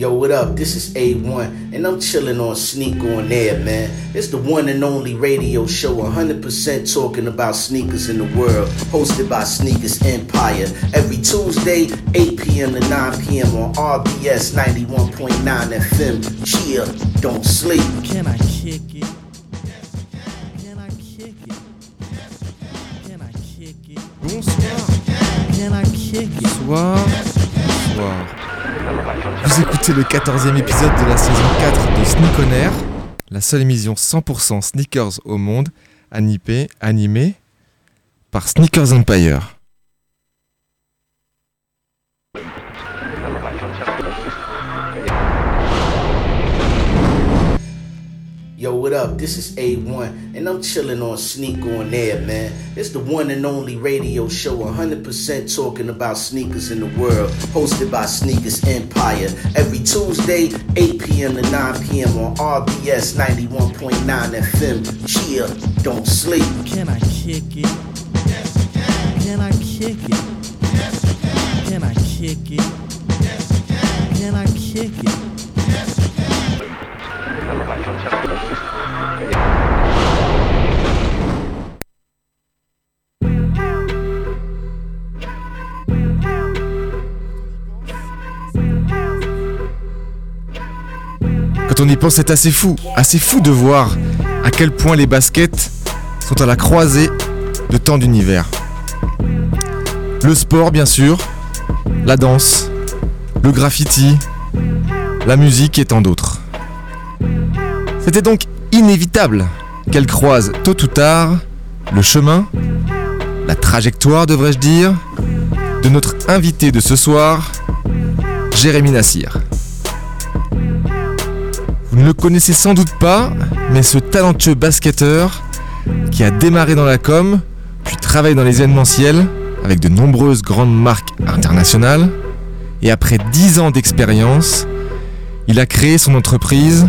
Yo, what up? This is A1, and I'm chilling on Sneak on Air, man. It's the one and only radio show 100% talking about sneakers in the world, hosted by Sneakers Empire. Every Tuesday, 8 p.m. to 9 p.m. on RBS 91.9 FM. Chill, don't sleep. Can I kick it? Can I kick it? Can I kick it? Bonsoir. Can I kick it? Bonsoir. Bonsoir. Vous écoutez le 14e épisode de la saison 4 de Sneak On la seule émission 100% sneakers au monde, animée, animée par Sneakers Empire. Yo, what up? This is A1, and I'm chilling on Sneak on Air, man. It's the one and only radio show 100% talking about sneakers in the world, hosted by Sneakers Empire. Every Tuesday, 8 p.m. to 9 p.m. on RBS 91.9 FM. Chill, don't sleep. Can I kick it? Can I kick it? Can I kick it? Can I kick it? Quand on y pense, c'est assez fou, assez fou de voir à quel point les baskets sont à la croisée de tant d'univers. Le sport, bien sûr, la danse, le graffiti, la musique et tant d'autres. C'était donc inévitable qu'elles croisent tôt ou tard le chemin, la trajectoire, devrais-je dire, de notre invité de ce soir, Jérémy Nassir. Vous ne le connaissez sans doute pas, mais ce talentueux basketteur qui a démarré dans la com, puis travaille dans les événementiels avec de nombreuses grandes marques internationales, et après 10 ans d'expérience, il a créé son entreprise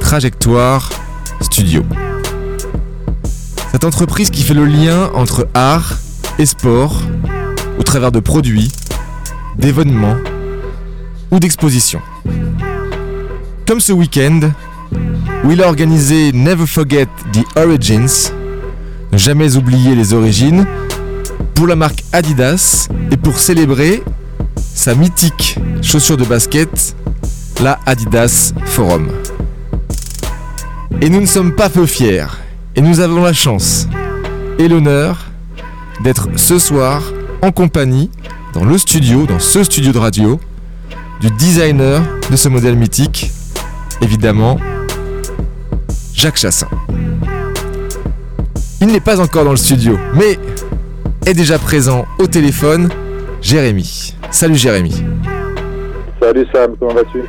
Trajectoire Studio. Cette entreprise qui fait le lien entre art et sport au travers de produits, d'événements ou d'expositions comme ce week-end où il a organisé Never Forget the Origins, ne jamais oublier les origines, pour la marque Adidas et pour célébrer sa mythique chaussure de basket, la Adidas Forum. Et nous ne sommes pas peu fiers, et nous avons la chance et l'honneur d'être ce soir en compagnie dans le studio, dans ce studio de radio, du designer de ce modèle mythique, évidemment, Jacques Chassin. Il n'est pas encore dans le studio, mais est déjà présent au téléphone, Jérémy. Salut Jérémy. Salut Sam, comment vas-tu?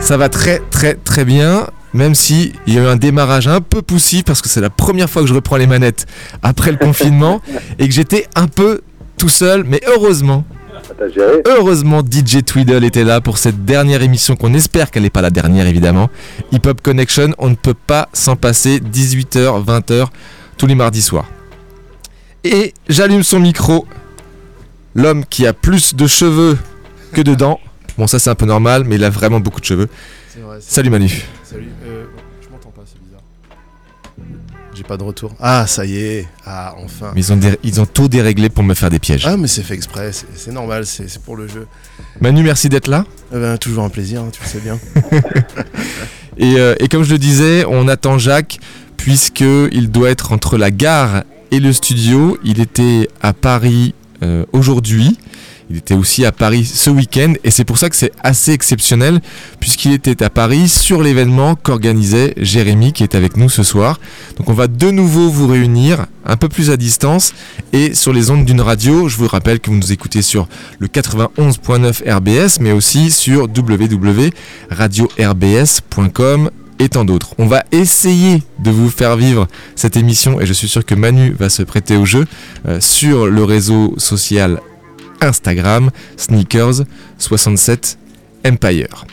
Ça va très très très bien, même si il y a eu un démarrage un peu poussif parce que c'est la première fois que je reprends les manettes après le confinement et que j'étais un peu tout seul, mais heureusement, géré Heureusement, DJ Tweedle était là pour cette dernière émission qu'on espère qu'elle n'est pas la dernière évidemment. Hip Hop Connection, on ne peut pas s'en passer 18h, 20h tous les mardis soirs. Et j'allume son micro. L'homme qui a plus de cheveux que de dents. Bon, ça c'est un peu normal, mais il a vraiment beaucoup de cheveux. Vrai. Salut Manu. Salut. J'ai pas de retour. Ah, ça y est. Ah, enfin. Mais ils ont, dé- ils ont tout déréglé pour me faire des pièges. Ah, mais c'est fait exprès. C'est normal. C'est c'est pour le jeu. Manu, merci d'être là. Eh ben, toujours un plaisir, hein, tu le sais bien. Et, euh, et comme je le disais, on attend Jacques puisque il doit être entre la gare et le studio. Il était à Paris euh, aujourd'hui. Il était aussi à Paris ce week-end et c'est pour ça que c'est assez exceptionnel puisqu'il était à Paris sur l'événement qu'organisait Jérémy qui est avec nous ce soir. Donc on va de nouveau vous réunir un peu plus à distance et sur les ondes d'une radio. Je vous rappelle que vous nous écoutez sur le 91.9 RBS mais aussi sur www.radio-rbs.com et tant d'autres. On va essayer de vous faire vivre cette émission et je suis sûr que Manu va se prêter au jeu euh, sur le réseau social Instagram Sneakers67 Empire.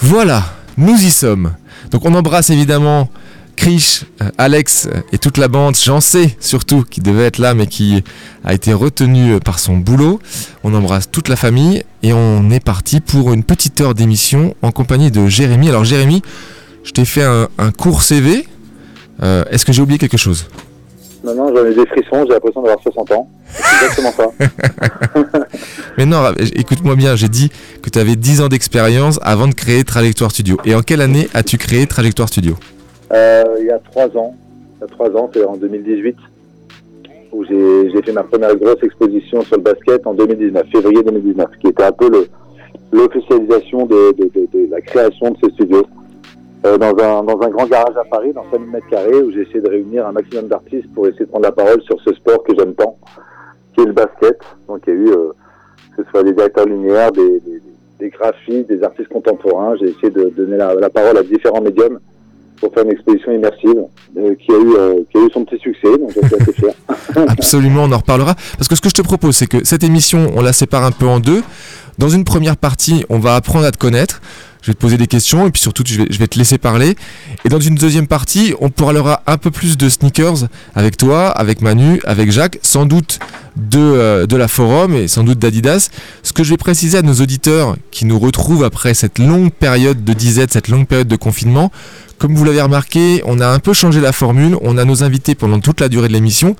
Voilà, nous y sommes. Donc on embrasse évidemment Krish, euh, Alex euh, et toute la bande, j'en sais surtout, qui devait être là mais qui a été retenu euh, par son boulot. On embrasse toute la famille et on est parti pour une petite heure d'émission en compagnie de Jérémy. Alors Jérémy, je t'ai fait un, court CV. Est-ce que j'ai oublié quelque chose? Non, non, j'en ai des frissons, j'ai l'impression d'avoir 60 ans. C'est exactement ça. Mais non, écoute-moi bien, j'ai dit que tu avais 10 ans d'expérience avant de créer Trajectoire Studio. Et en quelle année as-tu créé Trajectoire Studio? Euh, il y a 3 ans, il y a 3 ans, c'est en 2018, où j'ai fait ma première grosse exposition sur le basket en 2019, février 2019, qui était un peu l'officialisation de, de- de- de la création de ce studio. Euh, dans, un, dans un grand garage à Paris, dans 5000 mètres carrés, où j'ai essayé de réunir un maximum d'artistes pour essayer de prendre la parole sur ce sport que j'aime tant, qui est le basket. Donc il y a eu, euh, que ce soit des directeurs lumière, des, des, des graphistes, des artistes contemporains. J'ai essayé de donner la, la parole à différents médiums pour faire une exposition immersive euh, qui, a eu, euh, qui a eu son petit succès, donc je suis assez fier. Absolument, on en reparlera. Parce que ce que je te propose, c'est que cette émission, on la sépare un peu en deux. Dans une première partie, on va apprendre à te connaître. Je vais te poser des questions et puis surtout, je vais, te laisser parler. Et dans une deuxième partie, on parlera un peu plus de sneakers avec toi, avec Manu, avec Jacques, sans doute de, euh, de la Forum et sans doute d'Adidas. Ce que je vais préciser à nos auditeurs qui nous retrouvent après cette longue période de disette, cette longue période de confinement, comme vous l'avez remarqué, on a un peu changé la formule. On a nos invités pendant toute la durée de l'émission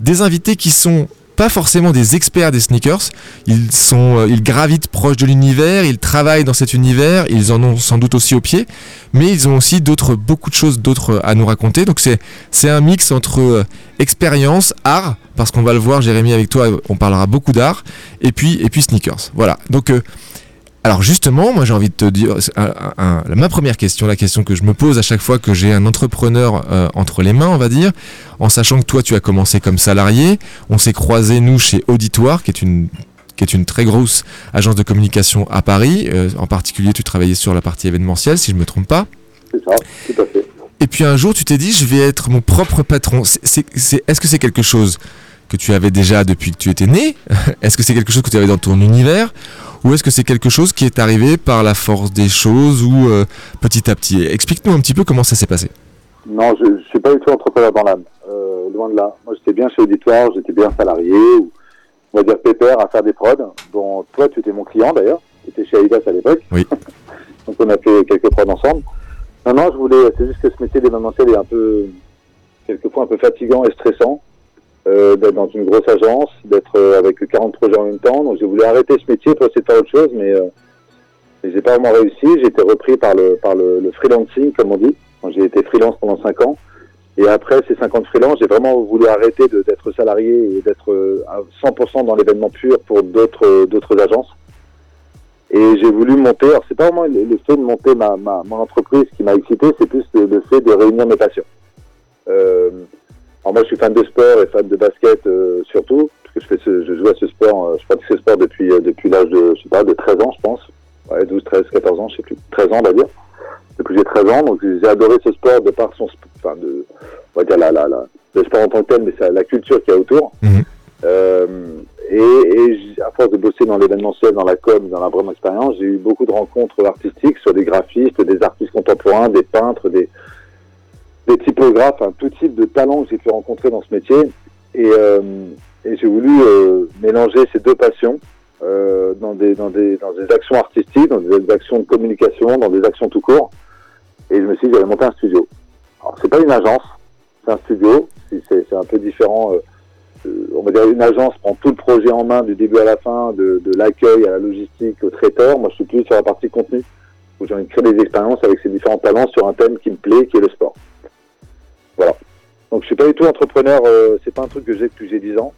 des invités qui sont pas forcément des experts des sneakers, ils sont euh, ils gravitent proche de l'univers, ils travaillent dans cet univers, ils en ont sans doute aussi au pied, mais ils ont aussi d'autres beaucoup de choses d'autres à nous raconter. Donc c'est c'est un mix entre euh, expérience, art parce qu'on va le voir Jérémy avec toi, on parlera beaucoup d'art et puis et puis sneakers. Voilà. Donc euh, alors justement, moi j'ai envie de te dire, un- un- un- ma première question, la question que je me pose à chaque fois que j'ai un entrepreneur euh, entre les mains, on va dire, en sachant que toi tu as commencé comme salarié, on s'est croisés nous chez Auditoire, qui est une qui est une très grosse agence de communication à Paris. Euh, en particulier, tu travaillais sur la partie événementielle, si je me trompe pas. C'est ça, tout à fait. Et puis un jour, tu t'es dit, je vais être mon propre patron. Est-ce que c'est quelque chose que tu avais déjà depuis que tu étais né? Est-ce que c'est quelque chose que tu avais dans ton univers? Ou est-ce que c'est quelque chose qui est arrivé par la force des choses ou euh, petit à petit? Explique-nous un petit peu comment ça s'est passé. Non, je ne suis pas du tout entrepreneur dans l'âme, euh, loin de là. Moi, j'étais bien chez Auditoire, j'étais bien salarié, ou, on va dire pépère à faire des prods. Bon, toi, tu étais mon client d'ailleurs, tu étais chez Adidas à l'époque. Oui. Donc, on a fait quelques prods ensemble. Non, non, je voulais, c'est juste que ce métier d'événementiel est un peu, quelquefois un peu fatigant et stressant. Euh, d'être dans une grosse agence, d'être euh, avec 40 projets en même temps. Donc j'ai voulu arrêter ce métier pour essayer de faire autre chose, mais euh, j'ai pas vraiment réussi. J'ai été repris par le par le, freelancing, comme on dit. J'ai été freelance pendant 5 ans. Et après ces 50 freelance, j'ai vraiment voulu arrêter d'être salarié et d'être euh, à 100% dans l'événement pur pour d'autres agences. Et j'ai voulu monter. Alors c'est pas vraiment le, fait de monter ma, ma mon entreprise qui m'a excité, c'est plus le, fait de réunir mes passions. Alors moi, je suis fan de sport et fan de basket euh, surtout, parce que je fais ce, je joue à ce sport, euh, je pratique ce sport depuis euh, depuis l'âge de, je sais pas, de 13 ans, je pense. Ouais, 12, 13, 14 ans, je sais plus. 13 ans, on va dire. Depuis que j'ai 13 ans, donc j'ai adoré ce sport de par son, enfin de, on va dire la, la, la, le sport en tant que tel, mais c'est la culture qu'il y a autour. Euh, et et à force de bosser dans l'événementiel, dans la com, dans la vraie expérience, j'ai eu beaucoup de rencontres artistiques sur des graphistes, des artistes contemporains, des peintres, des, des typographes, tout type de talents que j'ai pu rencontrer dans ce métier. Et, euh, j'ai voulu euh, mélanger ces deux passions euh, dans, des, dans, des, dans des actions artistiques, dans des actions de communication, dans des actions tout court. Et je me suis dit, j'allais monter un studio. Alors, c'est pas une agence, c'est un studio. C'est- un peu différent. on va dire une agence prend tout le projet en main du début à la fin, de, de l'accueil à la logistique, au traiteur. Moi, je suis plus sur la partie contenu, où j'ai envie de créer des expériences avec ces différents talents sur un thème qui me plaît, qui est le sport. Voilà. Donc, je suis pas du tout entrepreneur. Euh, c'est pas un truc que j'ai depuis que j'ai 10 ans.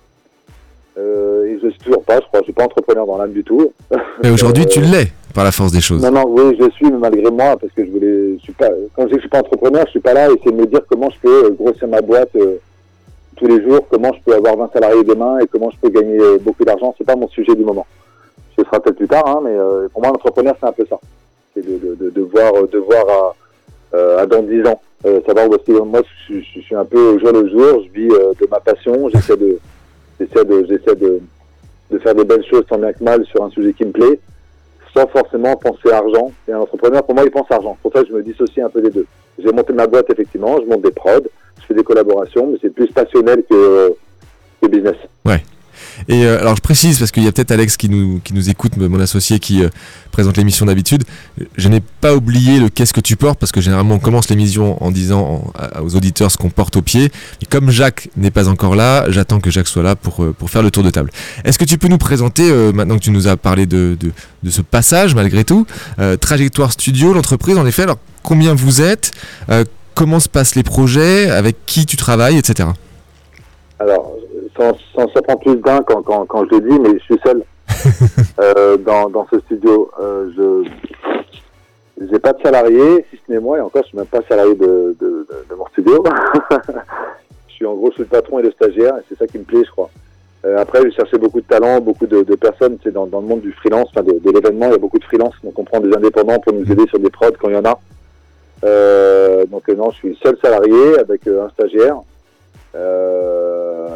Euh, et je suis toujours pas. Je crois. Je suis pas entrepreneur dans l'âme du tout. Et aujourd'hui, Euh, tu l'es par la force des choses. non, non, oui, je suis, mais malgré moi, parce que je voulais, je suis pas, quand je dis que je suis pas entrepreneur, je suis pas là à essayer de me dire comment je peux euh, grossir ma boîte tous les jours, comment je peux avoir 20 salariés demain et comment je peux gagner beaucoup d'argent. C'est pas mon sujet du moment. Ce sera peut-être plus tard, hein, mais pour moi, l'entrepreneur, c'est un peu ça. C'est de, de, de, de voir, de voir à, à dans 10 ans, euh, savoir où est-ce moi, je, je- je suis un peu au jour le jour, je vis euh, de ma passion, j'essaie de, j'essaie de, j'essaie de, de faire des belles choses tant bien que mal sur un sujet qui me plaît sans forcément penser argent. Et un entrepreneur, pour moi, il pense argent. Pour ça, je me dissocie un peu des deux. j'ai monté ma boîte effectivement, je monte des prods, je fais des collaborations, mais c'est plus passionnel que, que business. Et euh, alors je précise parce qu'il y a peut-être Alex qui nous, qui nous écoute, mon associé qui euh, présente l'émission d'habitude. Je n'ai pas oublié le qu'est-ce que tu portes parce que généralement on commence l'émission en disant aux auditeurs ce qu'on porte au pied. Comme Jacques n'est pas encore là, j'attends que Jacques soit là pour, euh, pour faire le tour de table. Est-ce que tu peux nous présenter, maintenant que tu nous as parlé de, de, de ce passage malgré tout, Trajectoire Studio, l'entreprise en effet, alors combien vous êtes, comment se passent les projets, avec qui tu travailles, etc. Alors, sans, sans ça prend plus d'un quand, quand, quand je le dis, mais je suis seul euh, dans, dans ce studio. Euh, je j'ai pas de salarié, si ce n'est moi, et encore, je suis même pas salarié de, de, de, de mon studio. je suis en gros, je suis le patron et le stagiaire, et c'est ça qui me plaît, je crois. Euh, après, j'ai cherché beaucoup de talents, beaucoup de, de personnes. C'est dans, dans le monde du freelance, enfin de, de l'événement, il y a beaucoup de freelance. Donc, on prend des indépendants pour nous aider sur des prods quand il y en a. Euh, donc, non, je suis seul salarié avec euh, un stagiaire. Euh,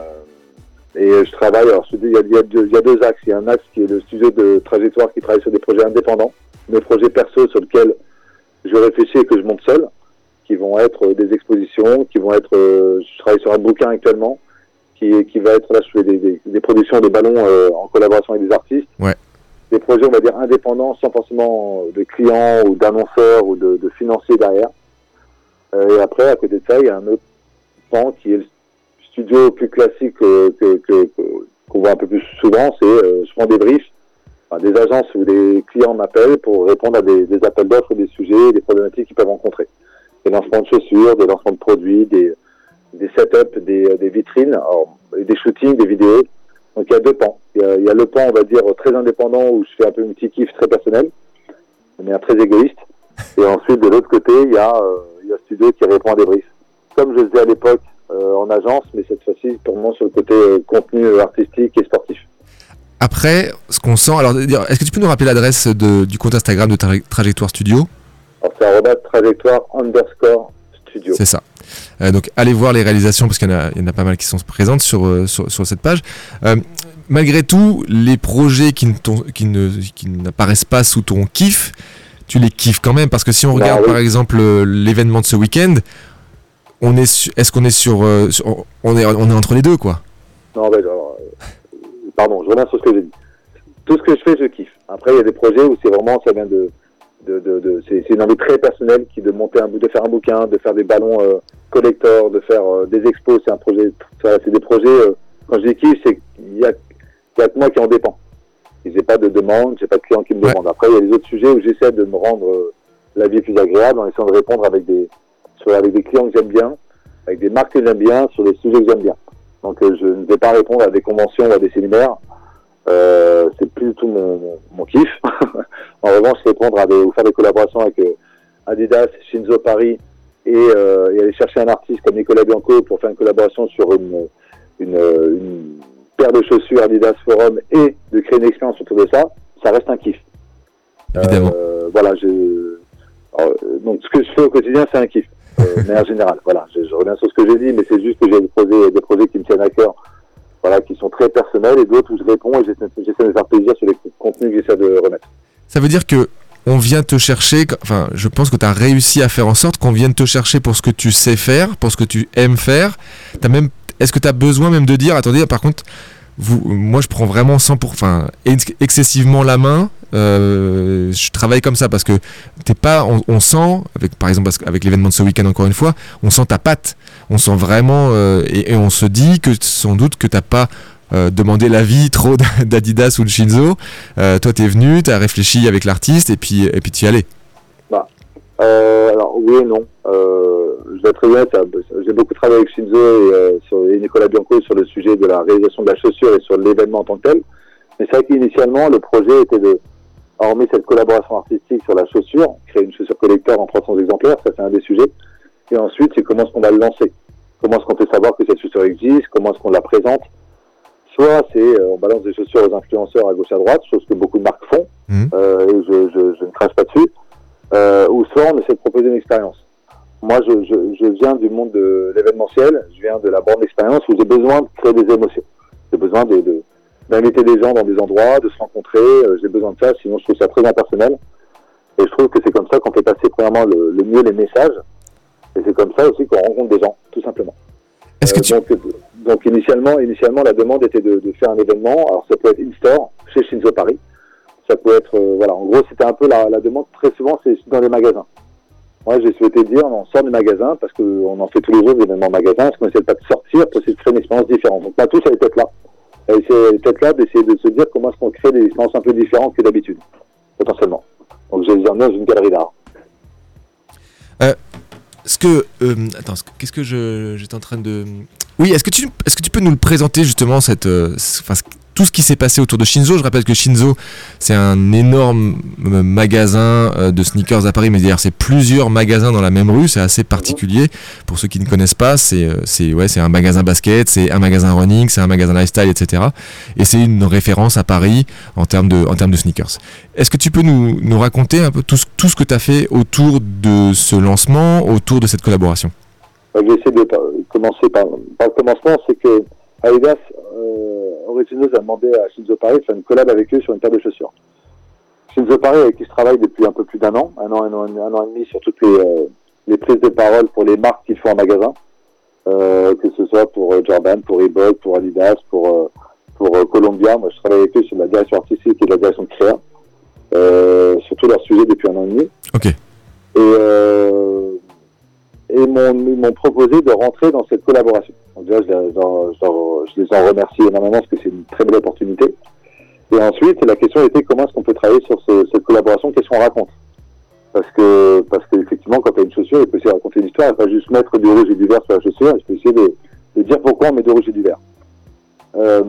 et je travaille, alors il y, a, il, y a deux, il y a deux axes. Il y a un axe qui est le studio de trajectoire qui travaille sur des projets indépendants, mes projets perso sur lesquels je réfléchis et que je monte seul, qui vont être des expositions, qui vont être, euh, je travaille sur un bouquin actuellement, qui, qui va être là, je fais des, des, des productions de ballons euh, en collaboration avec des artistes. Ouais. Des projets, on va dire, indépendants, sans forcément de clients ou d'annonceurs ou de, de financiers derrière. Euh, et après, à côté de ça, il y a un autre pan qui est le studio plus classique euh, que qu'on voit un peu plus souvent, c'est euh, prends des briefs, des agences ou des clients m'appellent pour répondre à des, appels d'offres, des sujets, des problématiques qu'ils peuvent rencontrer. Des lancements de chaussures, des lancements de produits, des, des setups, des, des vitrines, des shootings, des vidéos. Donc il y a deux pans. Il y a, le pan, on va dire, très indépendant où je fais un peu un petit kiff très personnel, mais un très égoïste. Et ensuite, de l'autre côté, il y a, euh, il y a studio qui répond à des briefs. Comme je faisais à l'époque euh, en agence, mais cette fois-ci, purement sur le côté euh, contenu euh, artistique et sportif. Après, ce qu'on sent, alors est-ce que tu peux nous rappeler l'adresse du compte Instagram de Tra- Trajectoire Studio? C'est trajectoire underscore studio. C'est ça. Euh, donc allez voir les réalisations parce qu'il y, en a- il y en a pas mal qui sont présentes sur, euh, sur, sur cette page. Euh, malgré tout, les projets qui n'apparaissent pas sous ton kiff, tu les kiffes quand même parce que si on Bah regarde oui. par exemple euh, l'événement de ce week-end, on est su- est-ce qu'on est sur, euh, sur- on est on est entre les deux quoi? Non, mais alors, euh, pardon, je reviens sur ce que j'ai dit. Tout ce que je fais, je kiffe. Après, il y a des projets où c'est vraiment, ça vient de, de, de, de- c'est c'est une envie très personnelle qui est de monter un bout, de faire un bouquin, de faire des ballons euh, collector, de faire euh, des expos. C'est un projet, c'est des projets. euh, quand je dis kiffe, c'est qu'il y a, il y a que moi qui en dépend. J'ai pas de demande, j'ai pas de client qui me Ouais. demande. Après, il y a les autres sujets où j'essaie de me rendre euh, la vie plus agréable en essayant de répondre avec des, avec des clients que j'aime bien, avec des marques que j'aime bien, sur des sujets que j'aime bien. Donc euh, je ne vais pas répondre à des conventions ou à des séminaires. Euh, c'est plus du tout mon, mon, mon kiff. en revanche, répondre à des, ou faire des collaborations avec euh, Adidas, Shinzo Paris et, euh, et aller chercher un artiste comme Nicolas Bianco pour faire une collaboration sur une, une, une paire de chaussures Adidas Forum et de créer une expérience autour de ça, ça reste un kiff. Évidemment. Euh, voilà, je, alors, donc ce que je fais au quotidien, c'est un kiff. Euh, mais en général, voilà, je, reviens sur ce que j'ai dit, mais c'est juste que j'ai des projets, des projets qui me tiennent à cœur, voilà, qui sont très personnels, et d'autres où je réponds et j'essaie de faire plaisir sur les contenus que j'essaie de remettre. Ça veut dire que on vient te chercher, enfin, je pense que tu as réussi à faire en sorte qu'on vienne te chercher pour ce que tu sais faire, pour ce que tu aimes faire. As même, est-ce que tu as besoin même de dire, attendez, par contre, vous, moi je prends vraiment 100 pour, enfin, ex- excessivement la main. Euh, je travaille comme ça parce que t'es pas, on, sent, avec par exemple qu'avec l'événement de ce week-end encore une fois, on sent ta patte, on sent vraiment euh, et, on se dit que sans doute que t'as pas euh, demandé l'avis trop d'Adidas ou de Shinzo. Euh, toi, t'es venu, t'as réfléchi avec l'artiste et puis et puis t'y allais. Euh, alors oui et non. Je être très honnête, euh, j'ai beaucoup travaillé avec Shinzo et, et Nicolas Bianco sur le sujet de la réalisation de la chaussure et sur l'événement en tant que tel. Mais c'est vrai qu'initialement, le projet était de, hormis cette collaboration artistique sur la chaussure, créer une chaussure collector en 300 exemplaires, ça c'est un des sujets. Et ensuite, c'est comment est-ce qu'on va le lancer? Comment est-ce qu'on fait savoir que cette chaussure existe? Comment est-ce qu'on la présente? Soit c'est euh, on balance des chaussures aux influenceurs à gauche à droite, chose que beaucoup de marques font, Mhm. euh, et je, je, je ne crache pas dessus. Euh, ou soit on essaie de proposer une expérience. Moi, je, je, je viens du monde de l'événementiel, je viens de la borne d'expérience où j'ai besoin de créer des émotions. J'ai besoin de, de- d'inviter des gens dans des endroits, de se rencontrer, euh, j'ai besoin de ça, sinon je trouve ça très impersonnel. Et je trouve que c'est comme ça qu'on fait passer premièrement le, le mieux les messages. Et c'est comme ça aussi qu'on rencontre des gens, tout simplement. Est-ce que Euh, tu... donc, donc initialement, initialement, la demande était de, de faire un événement. Alors ça peut être in-store chez Shinzo Paris. Ça peut être, euh, voilà, en gros, c'était un peu la, la demande. Très souvent, c'est dans les magasins. Moi, j'ai souhaité dire, on sort du magasin parce qu'on en fait tous les jours des événements magasins, parce qu'on essaie pas de sortir essayer de créer une expérience différente. Donc ma touche, elle est peut-être là. Elle essaie- elle est peut-être là d'essayer de se dire comment est-ce qu'on crée des expériences un peu différentes que d'habitude, potentiellement. Donc je les emmène dans une galerie d'art. Est-ce que... euh, attends, qu'est-ce que j'étais en train de... Oui, est-ce que, tu, est-ce que tu peux nous le présenter justement, cette, euh, ce- tout ce qui s'est passé autour de Shinzo Je rappelle que Shinzo, c'est un énorme euh, magasin euh, de sneakers à Paris, mais d'ailleurs c'est plusieurs magasins dans la même rue, c'est assez particulier. Pour ceux qui ne connaissent pas, c'est, euh, ouais, un magasin basket, c'est un magasin running, c'est un magasin lifestyle, etc. Et c'est une référence à Paris en termes de, en termes de sneakers. Est-ce que tu peux nous, nous raconter un peu tout tout ce que tu as fait autour de ce lancement, autour de cette collaboration? Bah, je vais essayer de commencer par, par le commencement, c'est que Adidas Originals a demandé à Shinzo Paris de faire une collab avec eux sur une paire de chaussures. Shinzo Paris, avec qui je travaille depuis un peu plus d'un an, un an, un an, un an et demi sur toutes les, euh, les prises de parole pour les marques qu'ils font en magasin, euh, que ce soit pour euh, Jordan, pour Reebok, pour Adidas, pour, pour Columbia. Moi, je travaille avec eux sur la direction artistique et la direction de créa, euh, sur tous leurs sujets depuis un an et demi. Ok. Et, et m'ont proposé de rentrer dans cette collaboration. Déjà, je, les- je en remercie énormément parce que c'est une très belle opportunité. Et ensuite, la question était comment est-ce qu'on peut travailler sur ce- cette collaboration, qu'est-ce qu'on raconte? Parce que parce qu'effectivement, quand tu as une chaussure, il peut aussi raconter une histoire, et pas juste mettre du rouge et du vert sur la chaussure, il peut essayer de, de dire pourquoi on met du rouge et du vert. Euh,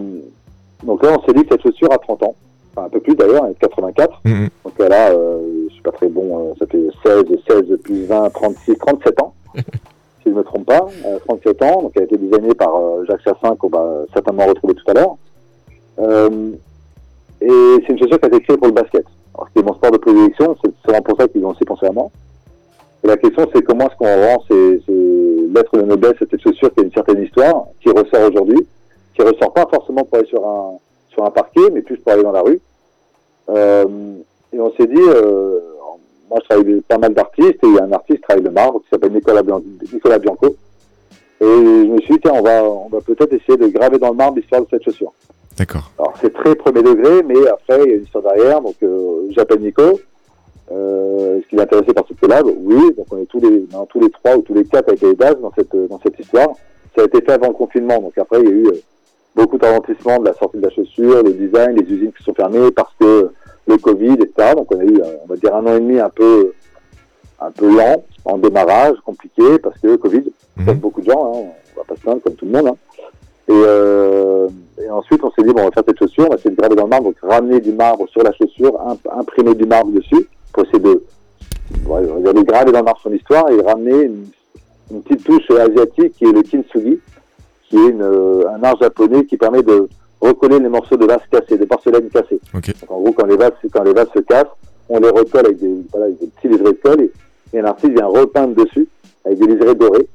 donc là, on s'est dit que cette chaussure a 30 ans, enfin un peu plus d'ailleurs, elle est de 84. Mhm. Donc a, euh, je suis pas très bon, euh, ça fait 16, 16 plus 20, 36, 37 ans, si je ne me trompe pas, euh, 37 ans. Donc elle a été designée par euh, Jacques Chassin, qu'on va certainement retrouver tout à l'heure. Euh, et c'est une chaussure qui a été créée pour le basket. Alors c'est mon sport de prédilection, c'est sûrement pour ça qu'ils ont aussi pensé à moi. Et la question c'est comment est-ce qu'on rend ces, ces lettres de noblesse cette chaussure qui a une certaine histoire, qui ressort aujourd'hui, qui ressort pas forcément pour aller sur un, sur un parquet, mais plus pour aller dans la rue. Euh, et on s'est dit, moi je travaille avec pas mal d'artistes, et il y a un artiste qui travaille le marbre qui s'appelle Nicolas, Bian- Nicolas Bianco. Et je me suis dit, tiens, on va, on va peut-être essayer de graver dans le marbre l'histoire de cette chaussure. D'accord. Alors c'est très premier degré, mais après il y a une histoire derrière. Donc euh, j'appelle Nico. Euh, Est-ce qu'il est intéressé par cette collab? Oui. Donc on est tous les, tous les trois ou tous les quatre avec Adidas dans cette dans cette histoire. Ça a été fait avant le confinement. Donc après il y a eu euh, beaucoup de ralentissement de la sortie de la chaussure, le design, les usines qui sont fermées parce que le Covid, etc. Donc on a eu, euh, on va dire un an et demi un peu un peu lent en démarrage, compliqué parce que Covid, Mhm. comme beaucoup de gens, hein, on va pas se plaindre comme tout le monde. hein. Et, euh, et ensuite, on s'est dit, bon, on va faire cette chaussure, on va essayer de graver dans le marbre, donc ramener du marbre sur la chaussure, imp- imprimer du marbre dessus, pour essayer de, ouais, on va dire, de graver dans le marbre son histoire et ramener une, une petite touche asiatique qui est le kintsugi, qui est une, euh, un art japonais qui permet de recoller les morceaux de vase cassés, de porcelaine cassée. Ok. Donc, en gros, quand les vases, quand les vases se cassent, on les recolle avec des, voilà, avec des petits liserés de colle et, et un artiste vient repeindre dessus avec des liserés dorés,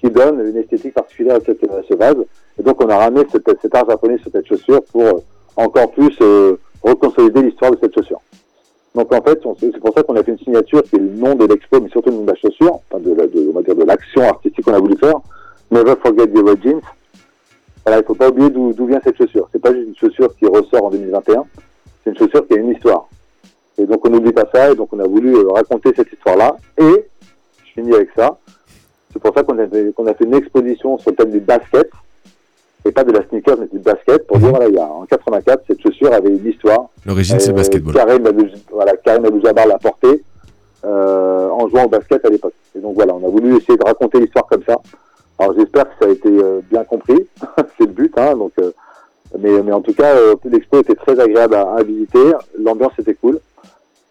ce qui donne une esthétique particulière à, cette- à ce vase. Et donc, on a ramené cet, cet art japonais sur cette chaussure pour euh, encore plus euh, reconsolider l'histoire de cette chaussure. Donc, en fait, c'est pour ça qu'on a fait une signature qui est le nom de l'expo, mais surtout le nom de la chaussure, enfin de, la- de- on va dire de l'action artistique qu'on a voulu faire. Never forget the origins. Voilà, il faut pas oublier d'où vient cette chaussure. C'est pas juste une chaussure qui ressort en 2021, c'est une chaussure qui a une histoire. Et donc on n'oublie pas ça, et donc on a voulu euh, raconter cette histoire-là. Et je finis avec ça. C'est pour ça qu'on a, fait- qu'on a fait une exposition sur le thème du basket, et pas de la sneaker, mais du basket, pour dire voilà, il y a, en 84, cette chaussure avait une histoire. L'origine, c'est le Euh, basketball. Karim voilà, Karim l'a porté euh, en jouant au basket à l'époque. Et donc voilà, on a voulu essayer de raconter l'histoire comme ça. Alors j'espère que ça a été euh, bien compris, c'est le but. Hein, donc, euh, mais, mais en tout cas, euh, l'expo était très agréable à, à visiter, l'ambiance était cool.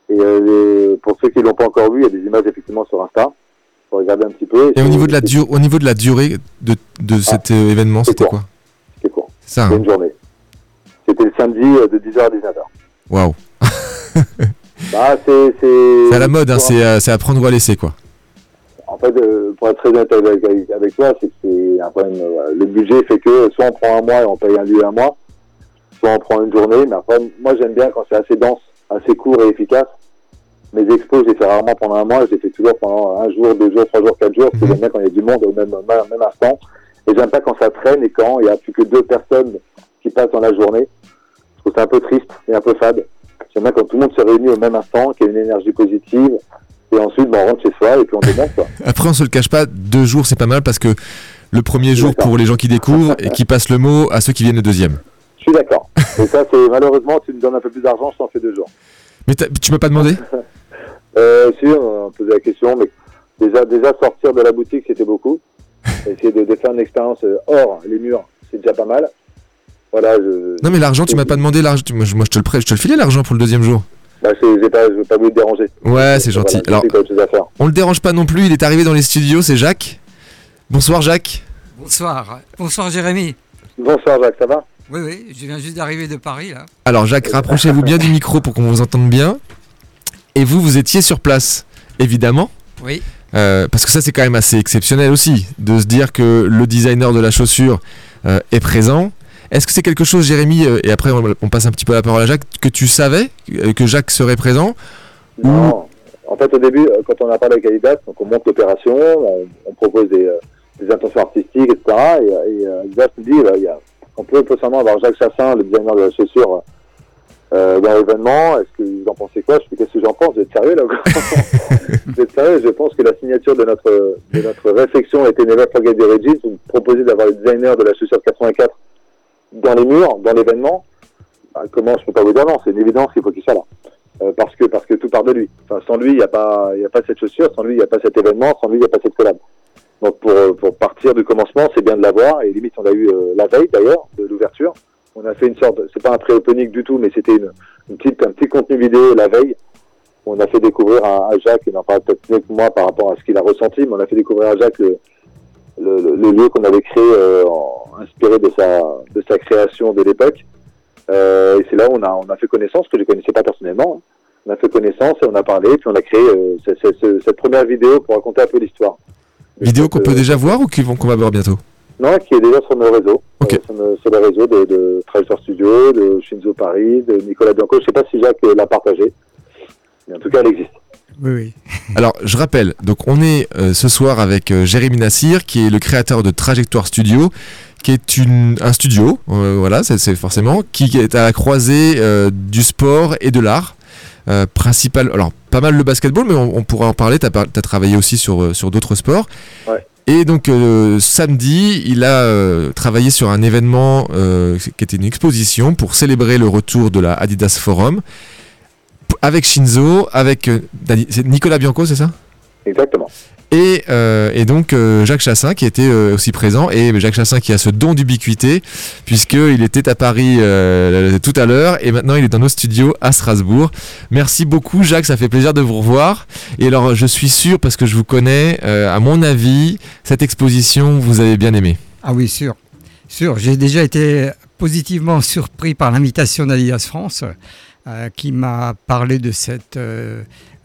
Et les- pour ceux qui l'ont pas encore vu, il y a des images effectivement sur Insta. Faut regarder un petit peu. Et au niveau de la, c'est- dur- au niveau de la durée de, de cet événement, c'était quoi? C'est court, Ça, hein une journée. C'était le samedi de 10h à 19h. waouh. Bah, c'est à la mode, hein, pour- c'est c'est à prendre ou à laisser, quoi. En fait, euh, pour être très honnête avec, toi, c'est que c'est un problème. euh, le budget fait que soit on prend un mois et on paye un lieu un mois, soit on prend une journée. Mais après, moi j'aime bien quand c'est assez dense, assez court et efficace. mes expos, les fais rarement pendant un mois, je les fais toujours pendant un jour, deux jours, trois jours, quatre jours, parce que j'aime bien quand il y a du monde au même, même, instant. Et j'aime pas quand ça traîne et quand il y a plus que deux personnes qui passent dans la journée. Je trouve ça un peu triste et un peu fade. J'aime bien quand tout le monde se réunit au même instant, qu'il y a une énergie positive. Et ensuite, on rentre chez soi et puis on démonte, quoi. Après, on se le cache pas, deux jours c'est pas mal parce que le premier jour pour les gens qui découvrent et qui passent le mot à ceux qui viennent le deuxième. Je suis d'accord. Et ça, c'est malheureusement, tu me donnes un peu plus d'argent, je t'en fais deux jours. Mais tu m'as pas demandé? Euh, si, on posait la question, mais déjà, déjà sortir de la boutique, c'était beaucoup. Essayer de, de faire une expérience euh, hors les murs, c'est déjà pas mal. Voilà, je, Non mais l'argent, tu m'as pas demandé l'argent. moi, je te le prête, je te le filais l'argent pour le deuxième jour. Bah, pas, je veux pas vous déranger. Ouais, c'est gentil. Voilà, Alors, on le dérange pas non plus, il est arrivé dans les studios, c'est Jacques. Bonsoir Jacques. Bonsoir. Bonsoir Jérémy. Bonsoir Jacques, ça va? Oui, oui, je viens juste d'arriver de Paris là. Alors Jacques, rapprochez-vous bien du micro pour qu'on vous entende bien. Et vous, vous étiez sur place, évidemment. Oui. Euh, parce que ça c'est quand même assez exceptionnel aussi, de se dire que le designer de la chaussure euh, est présent. Est-ce que c'est quelque chose, Jérémy, euh, et après on, passe un petit peu la parole à Jacques, que tu savais euh, que Jacques serait présent Non. En fait, au début, euh, quand on a parlé avec Adidas, donc on monte l'opération, on, propose des, intentions artistiques, etc. Et, et nous dit, bah, on peut potentiellement avoir Jacques Chassin, le designer de la chaussure, dans l'événement. Est-ce que vous en pensez quoi? Je qu'est-ce que j'en pense? Vous êtes sérieux là Vous êtes sérieux? Je pense que la signature de notre réflexion était Never Forget the Origins. Vous proposez d'avoir le designer de la chaussure 84 dans les murs, dans l'événement. Bah, comment je peux pas vous dire C'est une évidence qu'il faut qu'il soit là. Euh, parce que parce que tout part de lui. Enfin, sans lui, il n'y a pas il a pas cette chaussure, sans lui, il n'y a pas cet événement, sans lui, il n'y a pas cette collab. Donc pour euh, pour partir du commencement, c'est bien de l'avoir et limite on l'a eu euh, la veille d'ailleurs de l'ouverture. On a fait une sorte, c'est pas un pré-opening du tout, mais c'était une, une petite un petit contenu vidéo la veille. On a fait découvrir à, à Jacques, il en parle peut-être mieux que moi par rapport à ce qu'il a ressenti, mais on a fait découvrir à Jacques le le, le- le lieu qu'on avait créé euh, en- inspiré de sa de sa création de l'époque. Euh, et c'est là où on a, on a fait connaissance, que je ne connaissais pas personnellement. On a fait connaissance et on a parlé, puis on a créé euh, ce- ce- ce- cette première vidéo pour raconter un peu l'histoire. Vidéo qu'on Euh, peut déjà voir ou qu'on va voir bientôt? Non, qui est déjà sur nos réseaux. Euh, sur, nos- sur les réseaux de, de Trajectoire Studio, de Shinzo Paris, de Nicolas Bianco. Je ne sais pas si Jacques euh, l'a partagé. Mais en tout cas, elle existe. Oui, oui. Alors, je rappelle, donc on est euh, ce soir avec euh, Jérémy Nassir, qui est le créateur de Trajectoire Studio, qui est une, un studio, euh, voilà, c'est c'est forcément, qui est à la croisée euh, du sport et de l'art. Euh, principal, alors pas mal le basketball, mais on, on pourra en parler. Tu as, travaillé aussi sur, sur d'autres sports. Ouais. Et donc euh, samedi, il a euh, travaillé sur un événement euh, qui était une exposition pour célébrer le retour de la Adidas Forum avec Shinzo, avec euh, Nicolas Bianco, c'est ça? Exactement. et, euh, et donc euh, Jacques Chassin qui était euh, aussi présent et Jacques Chassin qui a ce don d'ubiquité puisqu'il était à Paris euh, tout à l'heure et maintenant il est dans nos studios à Strasbourg. Merci beaucoup Jacques, ça fait plaisir de vous revoir. Et alors je suis sûr parce que je vous connais, euh, à mon avis, cette exposition vous avez bien aimé. Ah oui, sûr. Sûr, j'ai déjà été positivement surpris par l'invitation d'Adidas France euh, qui m'a parlé de cette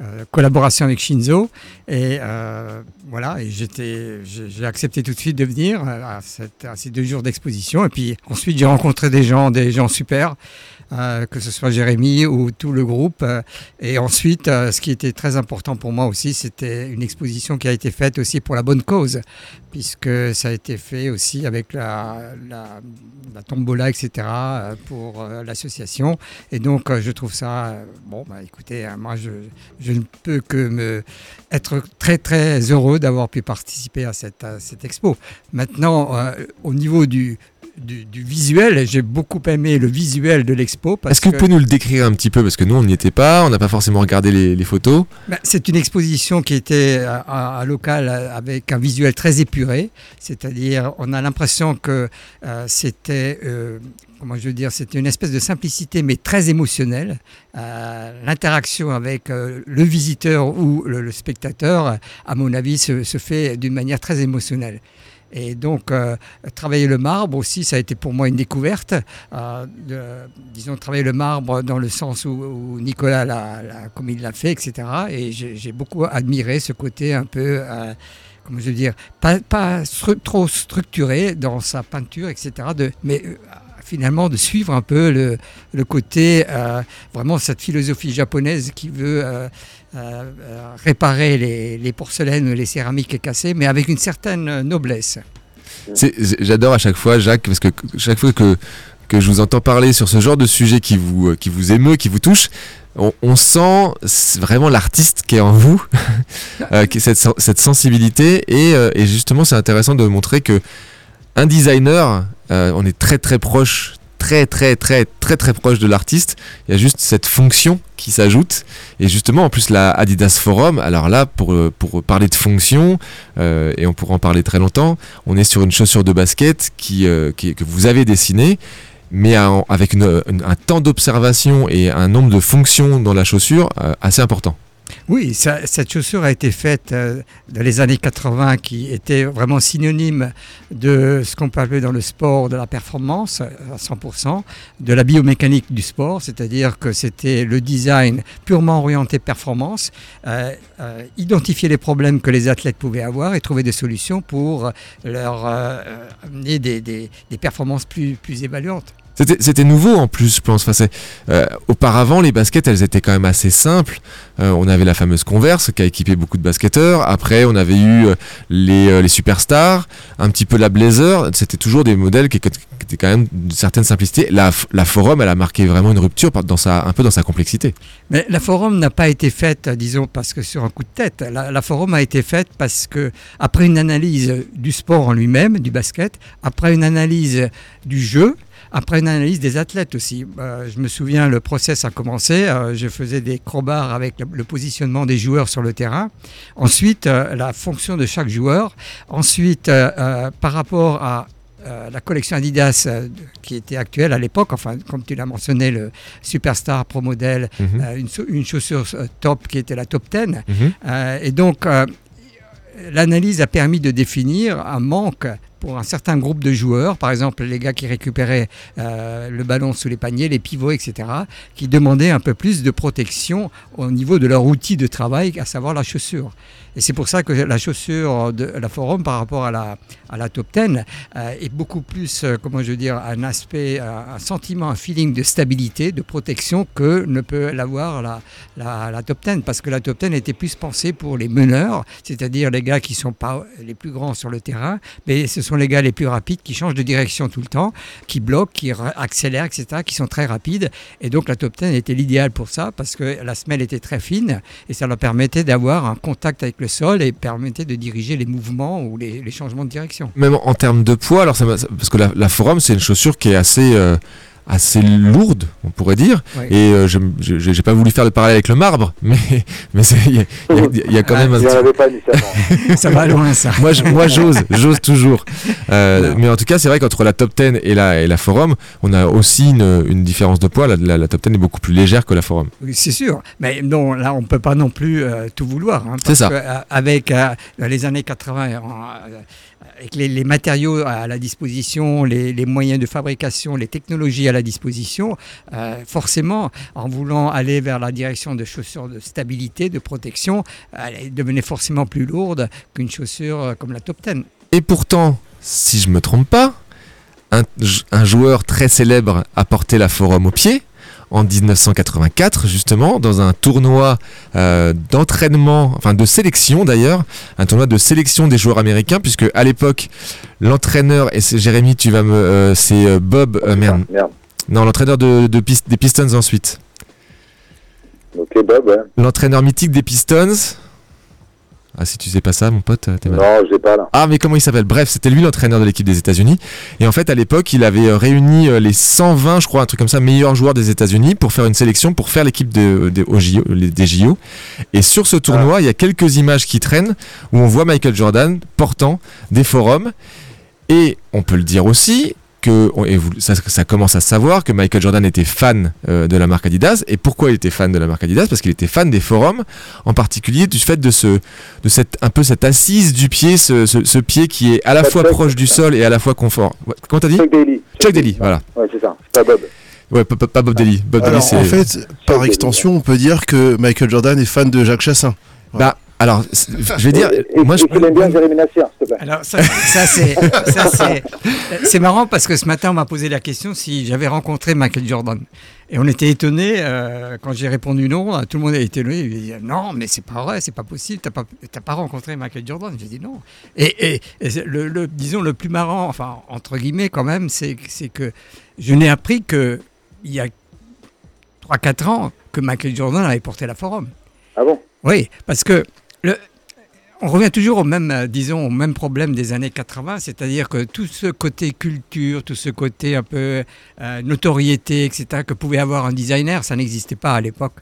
euh, collaboration avec Shinzo. Et euh, voilà, j'ai accepté tout de suite de venir euh, à, ces deux jours d'exposition. Et puis ensuite, j'ai rencontré des gens, des gens super. que ce soit Jérémy ou tout le groupe. et ensuite, ce qui était très important pour moi aussi, c'était une exposition qui a été faite aussi pour la bonne cause puisque ça a été fait aussi avec la, la, la tombola, etc., pour l'association. Et donc, je trouve ça, bon, bah, écoutez, moi, je, je ne peux que me, être très, très heureux d'avoir pu participer à cette, cette expo. Maintenant, euh, au niveau du, du, du visuel, j'ai beaucoup aimé le visuel de l'expo. Est-ce que vous pouvez nous le décrire un petit peu? Parce que nous on n'y était pas, on n'a pas forcément regardé les, les photos. Ben, C'est une exposition qui était à, local avec un visuel très épuré, c'est-à-dire on a l'impression que euh, c'était, euh, comment je veux dire, c'était une espèce de simplicité mais très émotionnelle. Euh, L'interaction avec euh, le visiteur ou le, le spectateur, à mon avis, se, se fait d'une manière très émotionnelle. Et donc, euh, travailler le marbre aussi, ça a été pour moi une découverte. Euh, disons, travailler le marbre dans le sens où, Nicolas, l'a, comme il l'a fait, etc. Et j'ai, beaucoup admiré ce côté un peu, euh, comment je veux dire, pas, trop structuré dans sa peinture, etc. Mais finalement de suivre un peu le, côté, euh, vraiment cette philosophie japonaise qui veut euh, réparer les, porcelaines ou les céramiques cassées, mais avec une certaine noblesse. J'adore à chaque fois, Jacques, parce que chaque fois que, que je vous entends parler sur ce genre de sujet qui vous, qui vous émeut, qui vous touche, on, sent vraiment l'artiste qui est en vous, cette, cette, sensibilité, et, et justement c'est intéressant de montrer que un designer, on est très très proche très très très très très proche de l'artiste. Il y a juste cette fonction qui s'ajoute. Et justement, en plus, la Adidas Forum, alors là, pour, euh, parler de fonction, euh, et on pourra en parler très longtemps, on est sur une chaussure de basket qui, euh, que vous avez dessinée, mais avec un temps d'observation et un nombre de fonctions dans la chaussure assez important. Oui, cette chaussure a été faite euh, dans les années 80 qui était vraiment synonyme de ce qu'on peut appeler dans le sport de la performance à 100%, de la biomécanique du sport, c'est-à-dire que c'était le design purement orienté performance, euh, euh, identifier les problèmes que les athlètes pouvaient avoir et trouver des solutions pour leur amener des, performances plus évaluantes. C'était nouveau en plus, je pense. Enfin, euh, auparavant, les baskets, elles étaient quand même assez simples. Euh, on avait la fameuse Converse qui a équipé beaucoup de basketteurs. Après, on avait eu euh, les, les superstars, un petit peu la Blazer. C'était toujours des modèles qui, étaient quand même d'une certaine simplicité. La, la, Forum, elle a marqué vraiment une rupture dans sa, un peu dans sa complexité. Mais la Forum n'a pas été faite, disons, parce que sur un coup de tête. La, la Forum a été faite parce que, après une analyse du sport en lui-même, du basket, après une analyse du jeu, après une analyse des athlètes aussi. Euh, je me souviens, le process a commencé. Euh, je faisais des crowbars avec le, positionnement des joueurs sur le terrain. Ensuite, euh, la fonction de chaque joueur. Ensuite, par rapport à la collection Adidas qui était actuelle à l'époque, enfin comme tu l'as mentionné, le Superstar Pro Model, mhm. une, chaussure top qui était la top 10. Mhm. et donc l'analyse a permis de définir un manque pour un certain groupe de joueurs, par exemple les gars qui récupéraient euh, le ballon sous les paniers, les pivots, etc., qui demandaient un peu plus de protection au niveau de leur outil de travail, à savoir la chaussure. Et c'est pour ça que la chaussure de la Forum par rapport à la, à la Top 10 euh, est beaucoup plus, euh, comment je veux dire, un aspect, un sentiment, un feeling de stabilité, de protection que ne peut l'avoir la, la, la, Top 10. Parce que la Top 10 était plus pensée pour les meneurs, c'est-à-dire les gars qui sont pas les plus grands sur le terrain, mais ce sont les gars les plus rapides qui changent de direction tout le temps, qui bloquent, qui accélèrent, etc., qui sont très rapides. Et donc la Top 10 était l'idéal pour ça parce que la semelle était très fine et ça leur permettait d'avoir un contact avec le sol et permettait de diriger les mouvements ou les, changements de direction. Même en termes de poids, alors parce que la, Forum, c'est une chaussure qui est assez... Euh, assez lourde, on pourrait dire. Et euh, je n'ai pas voulu faire le parallèle avec le marbre, mais mais il y, a quand même. Un... pas ça va loin ça. moi, moi j'ose, j'ose toujours. Euh, mais en tout cas, c'est vrai qu'entre la top 10 et la et la forum, on a aussi une, une différence de poids. La, la, top 10 est beaucoup plus légère que la forum. Oui, c'est sûr. Mais non, là, on peut pas non plus euh, tout vouloir. Hein, c'est ça. avec les années 80 avec les, matériaux à la disposition, les, moyens de fabrication, les technologies à la disposition, euh, forcément, en voulant aller vers la direction de chaussures de stabilité, de protection, elle devenait forcément plus lourde qu'une chaussure euh, comme la Top 10. Et pourtant, si je ne me trompe pas, un, un joueur très célèbre a porté la Forum au pied en 1984 justement dans un tournoi euh, d'entraînement, enfin de sélection d'ailleurs, un tournoi de sélection des joueurs américains puisque à l'époque l'entraîneur et c'est Jérémy, tu vas me, euh, c'est euh, Bob, merde. non l'entraîneur de, de des Pistons ensuite. Ok Bob. L'entraîneur mythique des Pistons. Ah, si tu sais pas ça, mon pote, t'es mal. Non, j'ai pas là. Ah, mais comment il s'appelle? Bref, c'était lui l'entraîneur de l'équipe des États-Unis. Et en fait, à l'époque, il avait euh, réuni euh, les 120, je crois, un truc comme ça, meilleurs joueurs des États-Unis pour faire une sélection pour faire l'équipe de, des JO. Et sur ce tournoi, ah. il y a quelques images qui traînent où on voit Michael Jordan portant des forums. Et on peut le dire aussi, que et ça, commence à savoir que Michael Jordan était fan euh, de la marque Adidas. Et pourquoi il était fan de la marque Adidas? Parce qu'il était fan des forums, en particulier du fait de, ce, de cette, un peu cette assise du pied, ce, ce, pied qui est à la fois proche du sol et à la fois confort. Comment t'as dit? Chuck Daly. Chuck Daly, voilà. Ouais, c'est ça, pas Bob. Ouais, pas, Bob Daly. Bob en fait, par extension, on peut dire que Michael Jordan est fan de Jacques Chassin. Bah, Alors, je vais dire, Et, et, moi je. et aime bien Jérémy Nassir, s'il te plaît. Alors ça, ça, c'est marrant parce que ce matin on m'a posé la question si j'avais rencontré Michael Jordan. Et on était étonnés euh, quand j'ai répondu non tout le monde a été étonné. Il dit non mais c'est pas vrai c'est pas possible t'as pas t'as pas rencontré Michael Jordan. J'ai dit non. Et, et- et c'est le, le- disons le plus marrant enfin entre guillemets quand même c'est c'est que je n'ai appris que il y a 3-4 ans que Michael Jordan avait porté la forum. Ah bon? Oui, parce que le, on revient toujours au même, euh, disons, au même problème des années 80, c'est-à-dire que tout ce côté culture, tout ce côté un peu euh, notoriété, etc., que pouvait avoir un designer, ça n'existait pas à l'époque.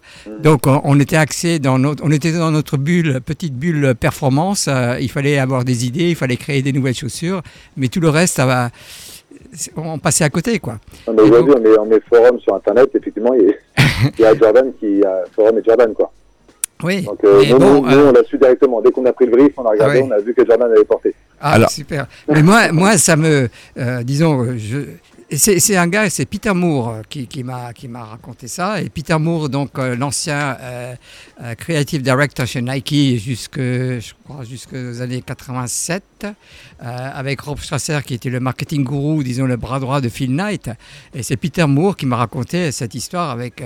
Donc on, on était axé dans notre, on était dans notre bulle, petite bulle performance. euh, il fallait avoir des idées, il fallait créer des nouvelles chaussures, mais tout le reste, ça va, on passait à côté, quoi. Aujourd'hui, donc- on est, on est forum sur Internet, effectivement, il y a, il y a Jordan qui a forum et Jordan, quoi. Oui. Donc, euh, mais nous, bon, nous, euh, on l'a su directement. Dès qu'on a pris le brief, on a regardé, Ah oui. on a vu que Jordan avait porté. Ah, Alors- super. Mais moi, moi, ça me, euh, disons, euh, je, c'est un gars, c'est Peter Moore euh, qui, m'a raconté ça. Et Peter Moore, donc euh, l'ancien euh, creative director chez Nike je crois, jusqu'aux années 87, euh, avec Rob Strasser qui était le marketing gourou, disons le bras droit de Phil Knight. Et c'est Peter Moore qui m'a raconté cette histoire avec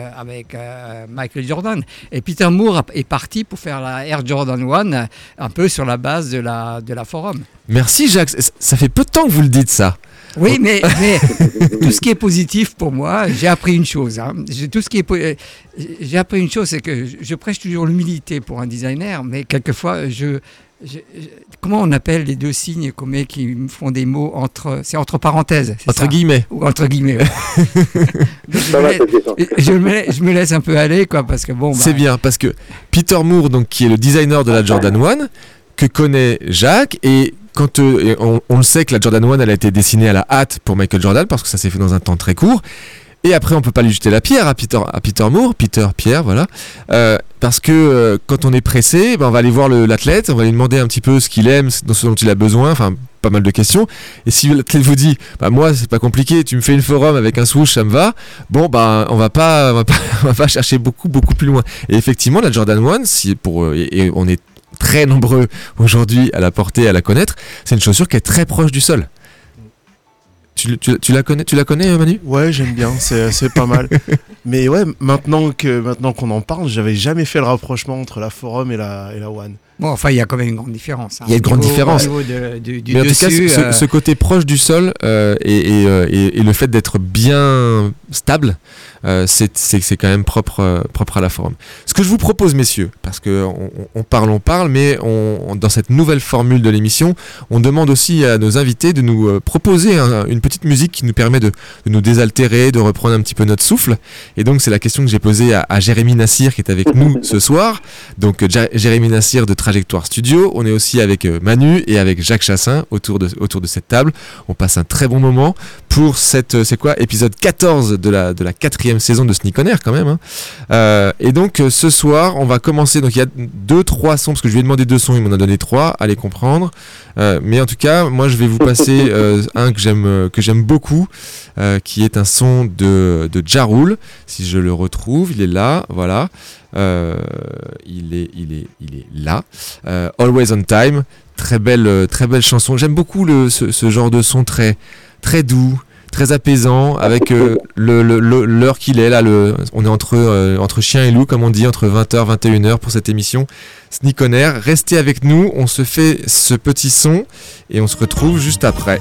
Michael Jordan. Et Peter Moore est parti pour faire la Air Jordan 1 euh, un peu sur la base de la forum. Merci Jacques. Ça fait peu de temps que vous le dites ça. Oui, mais, mais tout ce qui est positif pour moi, j'ai appris une chose. hein. J'ai- Tout ce qui est, j'ai appris une chose, c'est que je, prêche toujours l'humilité pour un designer, mais quelquefois, je, je- je- comment on appelle les deux signes qu'on met qui me font des mots entre, c'est entre parenthèses, Entre ça guillemets. ou entre guillemets. ouais. Je, me laisse, cette question. je me laisse- je me laisse un peu aller, quoi, parce que bon. bah, C'est bien parce que Peter Moore, donc qui est le designer de la Jordan 1, que connaît Jacques et quand euh, on, on le sait que la Jordan 1 elle a été dessinée à la hâte pour Michael Jordan parce que ça s'est fait dans un temps très court. Et après, on peut pas lui jeter la pierre à Peter, à Peter Moore, Peter Pierre, voilà, Euh, parce que euh, quand on est pressé, ben, on va aller voir l'athlète, on va lui demander un petit peu ce qu'il aime, ce dont il a besoin, enfin pas mal de questions. Et si l'athlète vous dit, bah moi c'est pas compliqué, tu me fais une forum avec un swoosh, ça me va. Bon bah on va pas, on va pas, chercher beaucoup beaucoup plus loin. Et effectivement, la Jordan 1, si pour et on est très nombreux aujourd'hui à la porter, à la connaître, c'est une chaussure qui est très proche du sol. Tu, tu- tu la connais, tu la connais, Manu? Ouais, j'aime bien, c'est c'est pas mal. Mais ouais, maintenant que maintenant qu'on en parle, j'avais jamais fait le rapprochement entre la forum et la, et la One. Bon, enfin, il y a quand même une grande différence. hein. Il y a une grande niveau- différence. Au niveau de- du, du Mais en tout cas, ce, euh, ce côté proche du sol euh, et, et, euh, et- et le fait d'être bien stable, euh, c'est quand même propre, euh, propre à la forme. Ce que je vous propose, messieurs, parce que on, parle, on parle, mais on, dans cette nouvelle formule de l'émission, on demande aussi à nos invités de nous euh, proposer un- une petite musique qui nous permet de, de nous désaltérer, de reprendre un petit peu notre souffle. Et donc, c'est la question que j'ai posée à, à Jérémy Nassir qui est avec nous ce soir. Donc, euh, Jérémy Nassir de Trajectoire Studio. On est aussi avec Manu et avec Jacques Chassin autour de, autour de cette table. On passe un très bon moment pour cette, c'est quoi, épisode 14 de la, de la quatrième saison de Sneak On Air quand même. hein. Euh, et donc, euh, ce soir, on va commencer. Donc, il y a deux, trois sons, parce que je lui ai demandé deux sons, il m'en a donné trois, allez comprendre. Euh, mais en tout cas, moi, je vais vous passer euh, un que j'aime, que j'aime beaucoup, qui est un son de, de Ja Rule. Si je le retrouve, il est là, voilà. Il est, il est, il est là. Always on Time, très belle, très belle chanson. J'aime beaucoup le, ce, ce genre de son très, très doux, très apaisant, avec euh, le- l'heure qu'il est là. On est entre, euh, entre chien et loup, comme on dit, entre 20h, 21h pour cette émission. Sneak on Air, restez avec nous. On se fait ce petit son et on se retrouve juste après.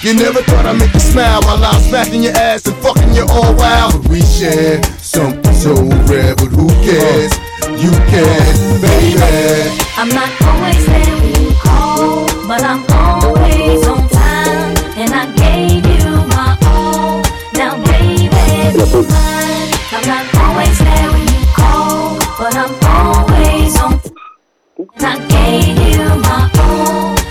You never thought I'd make you smile while I was smacking your ass and fucking you all wild. But we share something so rare, but who cares? You can, baby. I'm not always there when you call, but I'm always on time. And I gave you my all. Now, baby, be mine. I'm not always there when you call, but I'm always on I gave you my all.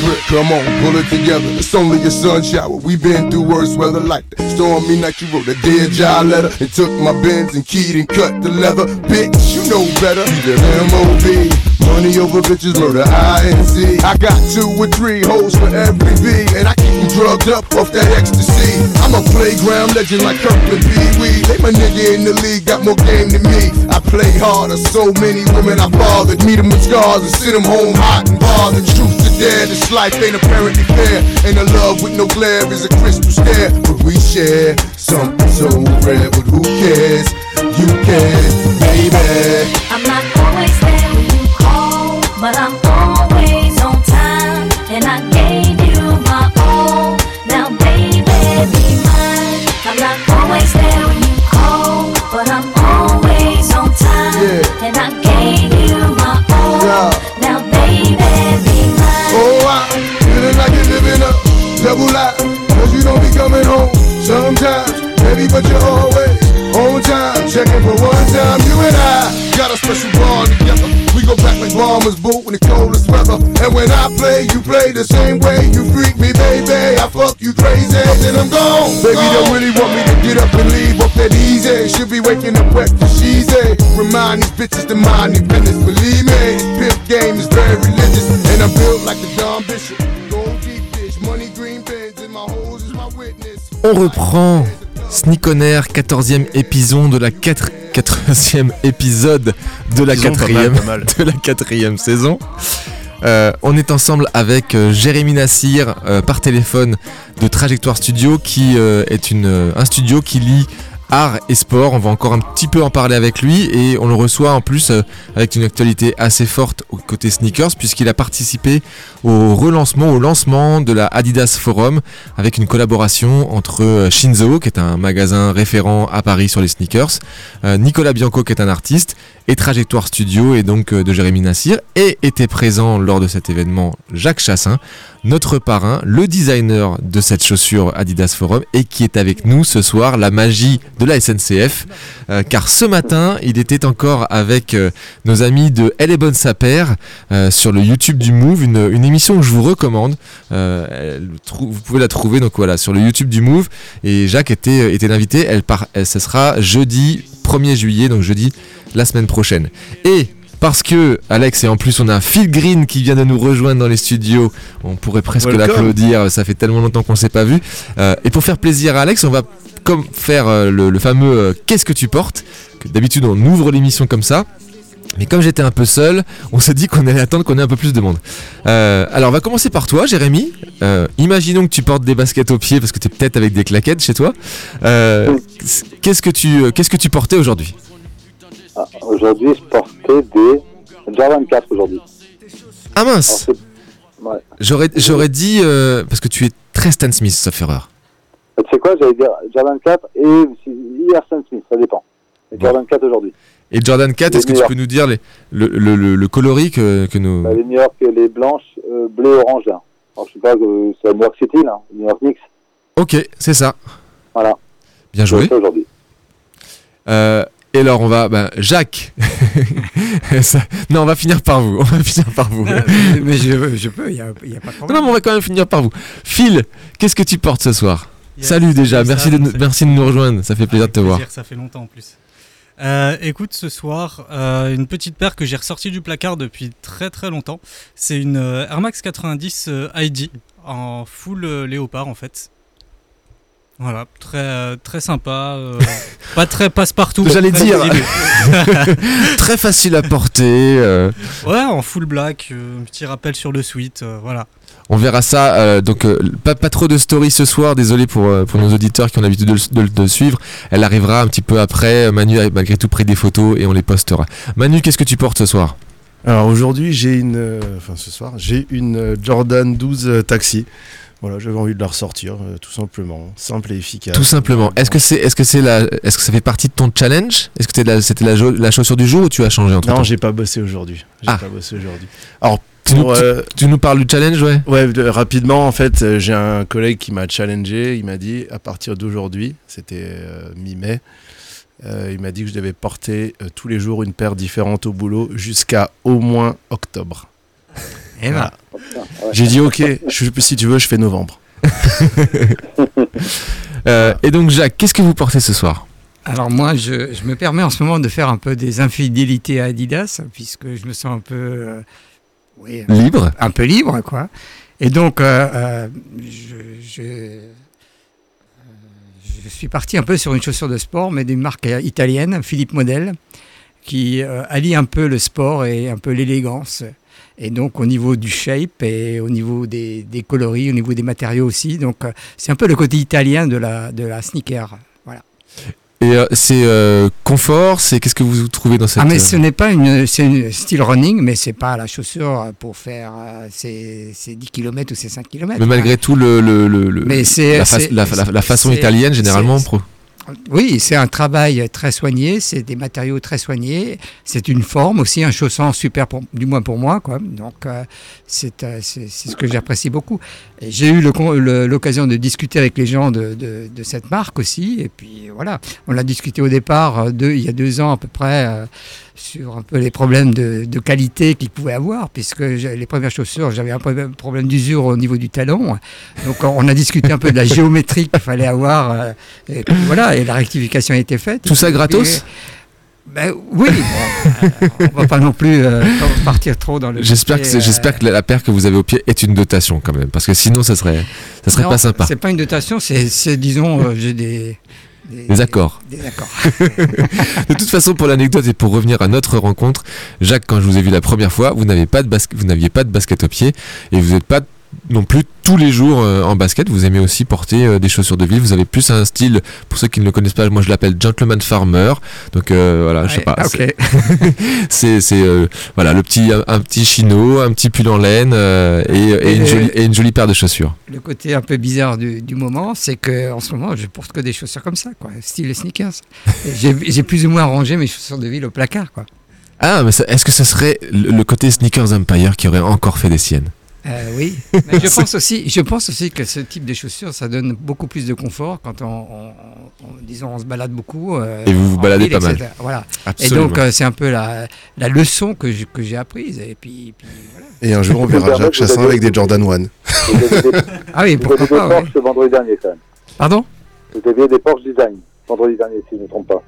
Grip, come on, pull it together. It's only a sun shower. We've been through worse weather like that. Stormy night, you wrote a dear job letter and took my bins and keyed and cut the leather. Bitch, you know better. The MOB. Money over bitches, murder. I got two or three hoes for every V, and I keep them drugged up off that ecstasy. I'm a playground legend like Kirkland Pee Wee. They my nigga in the league, got more game than me. I play harder, so many women I bothered. Meet them with scars and send them home hot and bothered. Truth to dare, this life ain't apparently fair. And a love with no glare is a crystal stare. But we share something so rare, but who cares? You can, baby. I'm not always there you but I'm always on time. And I gave you my all. Now, baby, be mine. I'm not always there when you call, but I'm always on time. Yeah. And I gave you my all. Yeah. Now, baby, be mine. Oh, I feeling like you're living a double life. Cause you don't be coming home sometimes, baby, but you're always on time. Checking for one time, you and I got a special bond like bombers boot in the coldest weather. And when I play, you play the same way. You freak me, baby. I fuck you crazy, then I'm gone. Baby, don't really want me to get up and leave up that easy. Should be waking up wet for she's a. Remind these bitches to mind their business. Believe me, this pimp game is very religious. And I'm built like the Don Bishop. Gold deep dish, money green pens, and my hoes is my witness. On reprend Sneak on Air, 14e épisode de la 4 14e épisode de la quatrième pas mal. de la quatrième saison. Euh, on est ensemble avec euh, Jérémy Nassir euh, par téléphone de Trajectoire Studio qui est une, un studio qui lie art et sport. On va encore un petit peu en parler avec lui et on le reçoit en plus euh, avec une actualité assez forte au côté sneakers puisqu'il a participé au relancement, au lancement de la Adidas Forum avec une collaboration entre euh, Shinzo qui est un magasin référent à Paris sur les sneakers, euh, Nicolas Bianco qui est un artiste et Trajectoire Studio et donc de Jérémy Nassir et était présent lors de cet événement Jacques Chassin, notre parrain, le designer de cette chaussure Adidas Forum et qui est avec nous ce soir, la magie de la SNCF, euh, car ce matin il était encore avec euh, nos amis de Elle est bonne sa paire euh, sur le YouTube du Move, une, émission que je vous recommande. Vous pouvez la trouver donc voilà sur le YouTube du Move et Jacques était, était l'invité. Elle ce sera jeudi 1er juillet, donc jeudi la semaine prochaine. Parce que Alex et en plus on a Phil Green qui vient de nous rejoindre dans les studios, on pourrait presque l'applaudir, ça fait tellement longtemps qu'on s'est pas vu. Euh, et pour faire plaisir à Alex, on va comme faire euh, le, le fameux euh, Qu'est-ce que tu portes? D'habitude on ouvre l'émission comme ça. Mais comme j'étais un peu seul, on s'est dit qu'on allait attendre qu'on ait un peu plus de monde. Euh, alors on va commencer par toi, Jérémy. Euh, imaginons que tu portes des baskets aux pieds parce que tu es peut-être avec des claquettes chez toi. Euh, qu'est-ce que tu qu'est-ce que tu portais aujourd'hui? Aujourd'hui, je portais des Jordan 4 aujourd'hui. Ah mince ouais. J'aurais j'aurais dit euh, parce que tu es très Stan Smith sauf erreur. Tu sais quoi, j'allais dire Jordan 4 et hier Stan Smith, ça dépend. Bon. Jordan 4 aujourd'hui. Et Jordan 4, Les est-ce que tu peux nous dire les- le, le, le, le coloris que, que nous... Bah, les New York, les blanches, euh, bleu, orange là. Alors, je sais pas, euh, c'est à New York City là, New York Knicks. Ok, c'est ça. Voilà. Bien joué. aujourd'hui. Euh, et alors on va... ben, Jacques Ça- Non, on va finir par vous. On va finir par vous. Euh, mais je, je peux, il n'y a, y a pas de Non, problème. non, mais on va quand même finir par vous. Phil, qu'est-ce que tu portes ce soir? Yes. Salut déjà, merci de, nous- salut. merci de nous rejoindre, ça fait plaisir de te voir. plaisir, Ça fait longtemps en plus. Euh, écoute, ce soir, euh, une petite paire que j'ai ressortie du placard depuis très très longtemps. C'est une euh, Air Max 90 euh, ID en full léopard en fait. Voilà, très euh, très sympa, euh, pas très passe-partout. J'allais dire. Très facile à porter. euh, Ouais, en full black, euh, un petit rappel sur le suite, euh, voilà. on verra ça. euh, donc euh, pas, pas trop de story ce soir, désolé pour, euh, pour nos auditeurs qui ont l'habitude de, le- de de suivre. Elle arrivera un petit peu après. Manu a malgré tout pris des photos et on les postera. Manu, qu'est-ce que tu portes ce soir? Alors aujourd'hui, j'ai une, euh, enfin ce soir, j'ai une Jordan 12 euh, Taxi. Voilà, j'avais envie de la ressortir, euh, tout simplement, simple et efficace. Tout simplement. Est-ce que c'est, est-ce que c'est la, est-ce que ça fait partie de ton challenge? Est-ce que c'était la, c'était la, jo- la chaussure du jour ou tu as changé entre Non, j'ai pas bossé aujourd'hui. J'ai Ah. pas bossé aujourd'hui. Alors Tu nous- pour, euh, Tu nous parles du challenge, ouais? Ouais, de- rapidement, en fait, euh, j'ai un collègue qui m'a challengé. Il m'a dit, à partir d'aujourd'hui, c'était euh, mi-mai, euh, il m'a dit que je devais porter euh, tous les jours une paire différente au boulot jusqu'à au moins octobre. Et voilà. J'ai dit, ok, je, si tu veux, je fais novembre. Euh, Et donc Jacques, qu'est-ce que vous portez ce soir? Alors moi, je, je me permets en ce moment de faire un peu des infidélités à Adidas, puisque je me sens un peu, euh, oui, Libre un peu libre, quoi. Et donc, euh, euh, je, je, euh, je suis parti un peu sur une chaussure de sport, mais d'une marque italienne, Philippe Model, qui euh, allie un peu le sport et un peu l'élégance. Et donc au niveau du shape et au niveau des, des coloris, au niveau des matériaux aussi. Donc euh, c'est un peu le côté italien de la, de la sneaker. Voilà. Et euh, c'est euh, confort, c'est qu'est-ce que vous trouvez dans cette Ah mais euh, ce n'est pas une, c'est une style running, mais c'est pas la chaussure pour faire euh, ses, ses 10 km ou ses 5 km. Mais malgré tout, le, le, le- Mais la, fa- c'est- la, la- la façon italienne, généralement, pro. Oui, c'est un travail très soigné, c'est des matériaux très soignés, c'est une forme aussi, un chaussant super, du moins pour moi. Quoi. Donc euh, c'est euh, ce que j'apprécie beaucoup. J'ai eu l'occasion de discuter avec les gens de, de- cette marque aussi. Et puis voilà, on a discuté au départ, euh, il y a deux ans à peu près, euh, sur un peu les problèmes de, de qualité qu'ils pouvaient avoir, puisque les premières chaussures, j'avais un problème, d'usure au niveau du talon. Donc on a discuté un peu de la géométrie qu'il fallait avoir. euh, et puis voilà, et la rectification a été faite. Tout ça gratos? Ben, Oui, bon, euh, on va pas non plus euh, partir trop dans le. J'espère que, c'est- euh, j'espère que la, la paire que vous avez au pied est une dotation quand même, parce que sinon ça serait, ça serait non, pas sympa. C'est pas une dotation, c'est, c'est, disons, euh, j'ai des, Des accords. Des accords. De toute façon, pour l'anecdote et pour revenir à notre rencontre, Jacques, quand je vous ai vu la première fois, vous n'aviez pas de basket, vous n'aviez pas de basket au pied et vous n'êtes pas non plus tous les jours euh, en basket. Vous aimez aussi porter euh, des chaussures de ville. Vous avez plus un style, pour ceux qui ne le connaissent pas, moi je l'appelle gentleman farmer. Donc euh, voilà, je sais Ouais, pas. c'est- euh, voilà le petit un, un petit chino, un petit pull en laine euh, et, et une jolie et une jolie paire de chaussures. Le côté un peu bizarre du, du moment, c'est que en ce moment, je porte que des chaussures comme ça, quoi, style sneakers. J'ai, plus ou moins rangé mes chaussures de ville au placard, quoi. Ah, mais est-ce que ce serait le, le côté sneakers empire qui aurait encore fait des siennes? Euh, oui, mais je pense aussi, je pense aussi que ce type de chaussures, ça donne beaucoup plus de confort quand on, on- on- disons, on se balade beaucoup. euh, Et vous vous baladez ville, pas mal. Voilà. Et donc euh, c'est un peu la, la leçon que j'ai, que j'ai apprise. Et puis, puis voilà. Et un jour, on Vous verra Jacques vous Chassin avez- avec des Jordan 1. Vous aviez des, Ah oui, vous pourquoi aviez des pas. ouais. Porsche vendredi dernier quand même. Pardon? Vous aviez des Porsche Design vendredi dernier si je ne me trompe pas.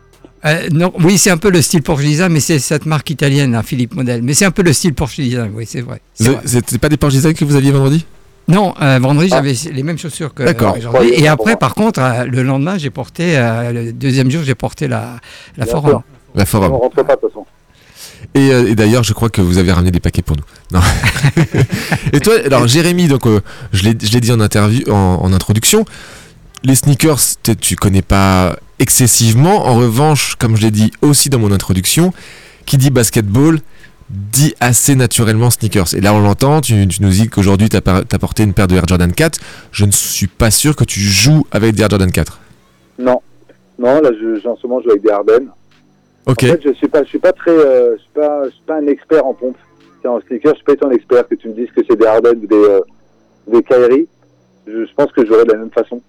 Euh, non, oui, c'est un peu le style Porsche Design, mais c'est cette marque italienne, hein, Philippe Model. Mais c'est un peu le style Porsche Design, oui, c'est vrai. C'était pas des Porsche Design que vous aviez vendredi? Non, euh, vendredi, Ah. j'avais les mêmes chaussures que D'accord. aujourd'hui. Et après, par contre, euh, le lendemain, j'ai porté, euh, le deuxième jour, j'ai porté la, la Forum. sûr. La On Forum. ne rentre pas de toute façon. Et, et d'ailleurs, je crois que vous avez ramené des paquets pour nous. Non. et toi, alors Jérémy, donc euh, je l'ai je l'ai dit en interview, en, en introduction, les sneakers, tu connais pas excessivement. En revanche, comme je l'ai dit aussi dans mon introduction, qui dit basketball dit assez naturellement sneakers. Et là, on l'entend. Tu, tu nous dis qu'aujourd'hui, tu as, porté une paire de Air Jordan 4. Je ne suis pas sûr que tu joues avec des Air Jordan 4. Non. Non, là, je, en ce moment, je joue avec des Ardennes. Ok. En fait, je suis pas, je suis pas très, euh, je suis pas, je suis pas un expert en pompe. En sneaker, je suis pas un expert. Que tu me dises que c'est des Ardennes ou des, euh, des Kyrie, je, je pense que je jouerais de la même façon.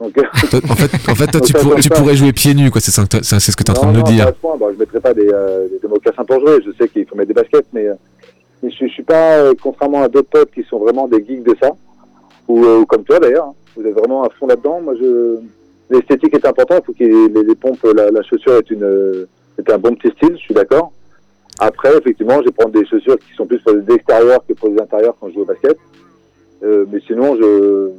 Donc, Toi, en fait, en fait toi, tu, Ça, pour- ça, tu pourrais jouer pieds nus, quoi. C'est ce que tu es en train de nous dire. pas. Bon, je mettrai pas des, euh, des, mocassins pour jouer. Je sais qu'il faut mettre des baskets, mais, euh, mais je, je suis pas, euh, contrairement à d'autres potes qui sont vraiment des geeks de ça, ou, euh, comme toi d'ailleurs. hein. vous êtes vraiment à fond là-dedans. Moi, je, l'esthétique est importante. Il faut que les, les pompes, la, la chaussure est une, euh, est un bon petit style. Je suis d'accord. Après, effectivement, je vais prendre des chaussures qui sont plus pour les extérieurs que pour les intérieurs quand je joue au basket. Euh, mais sinon, je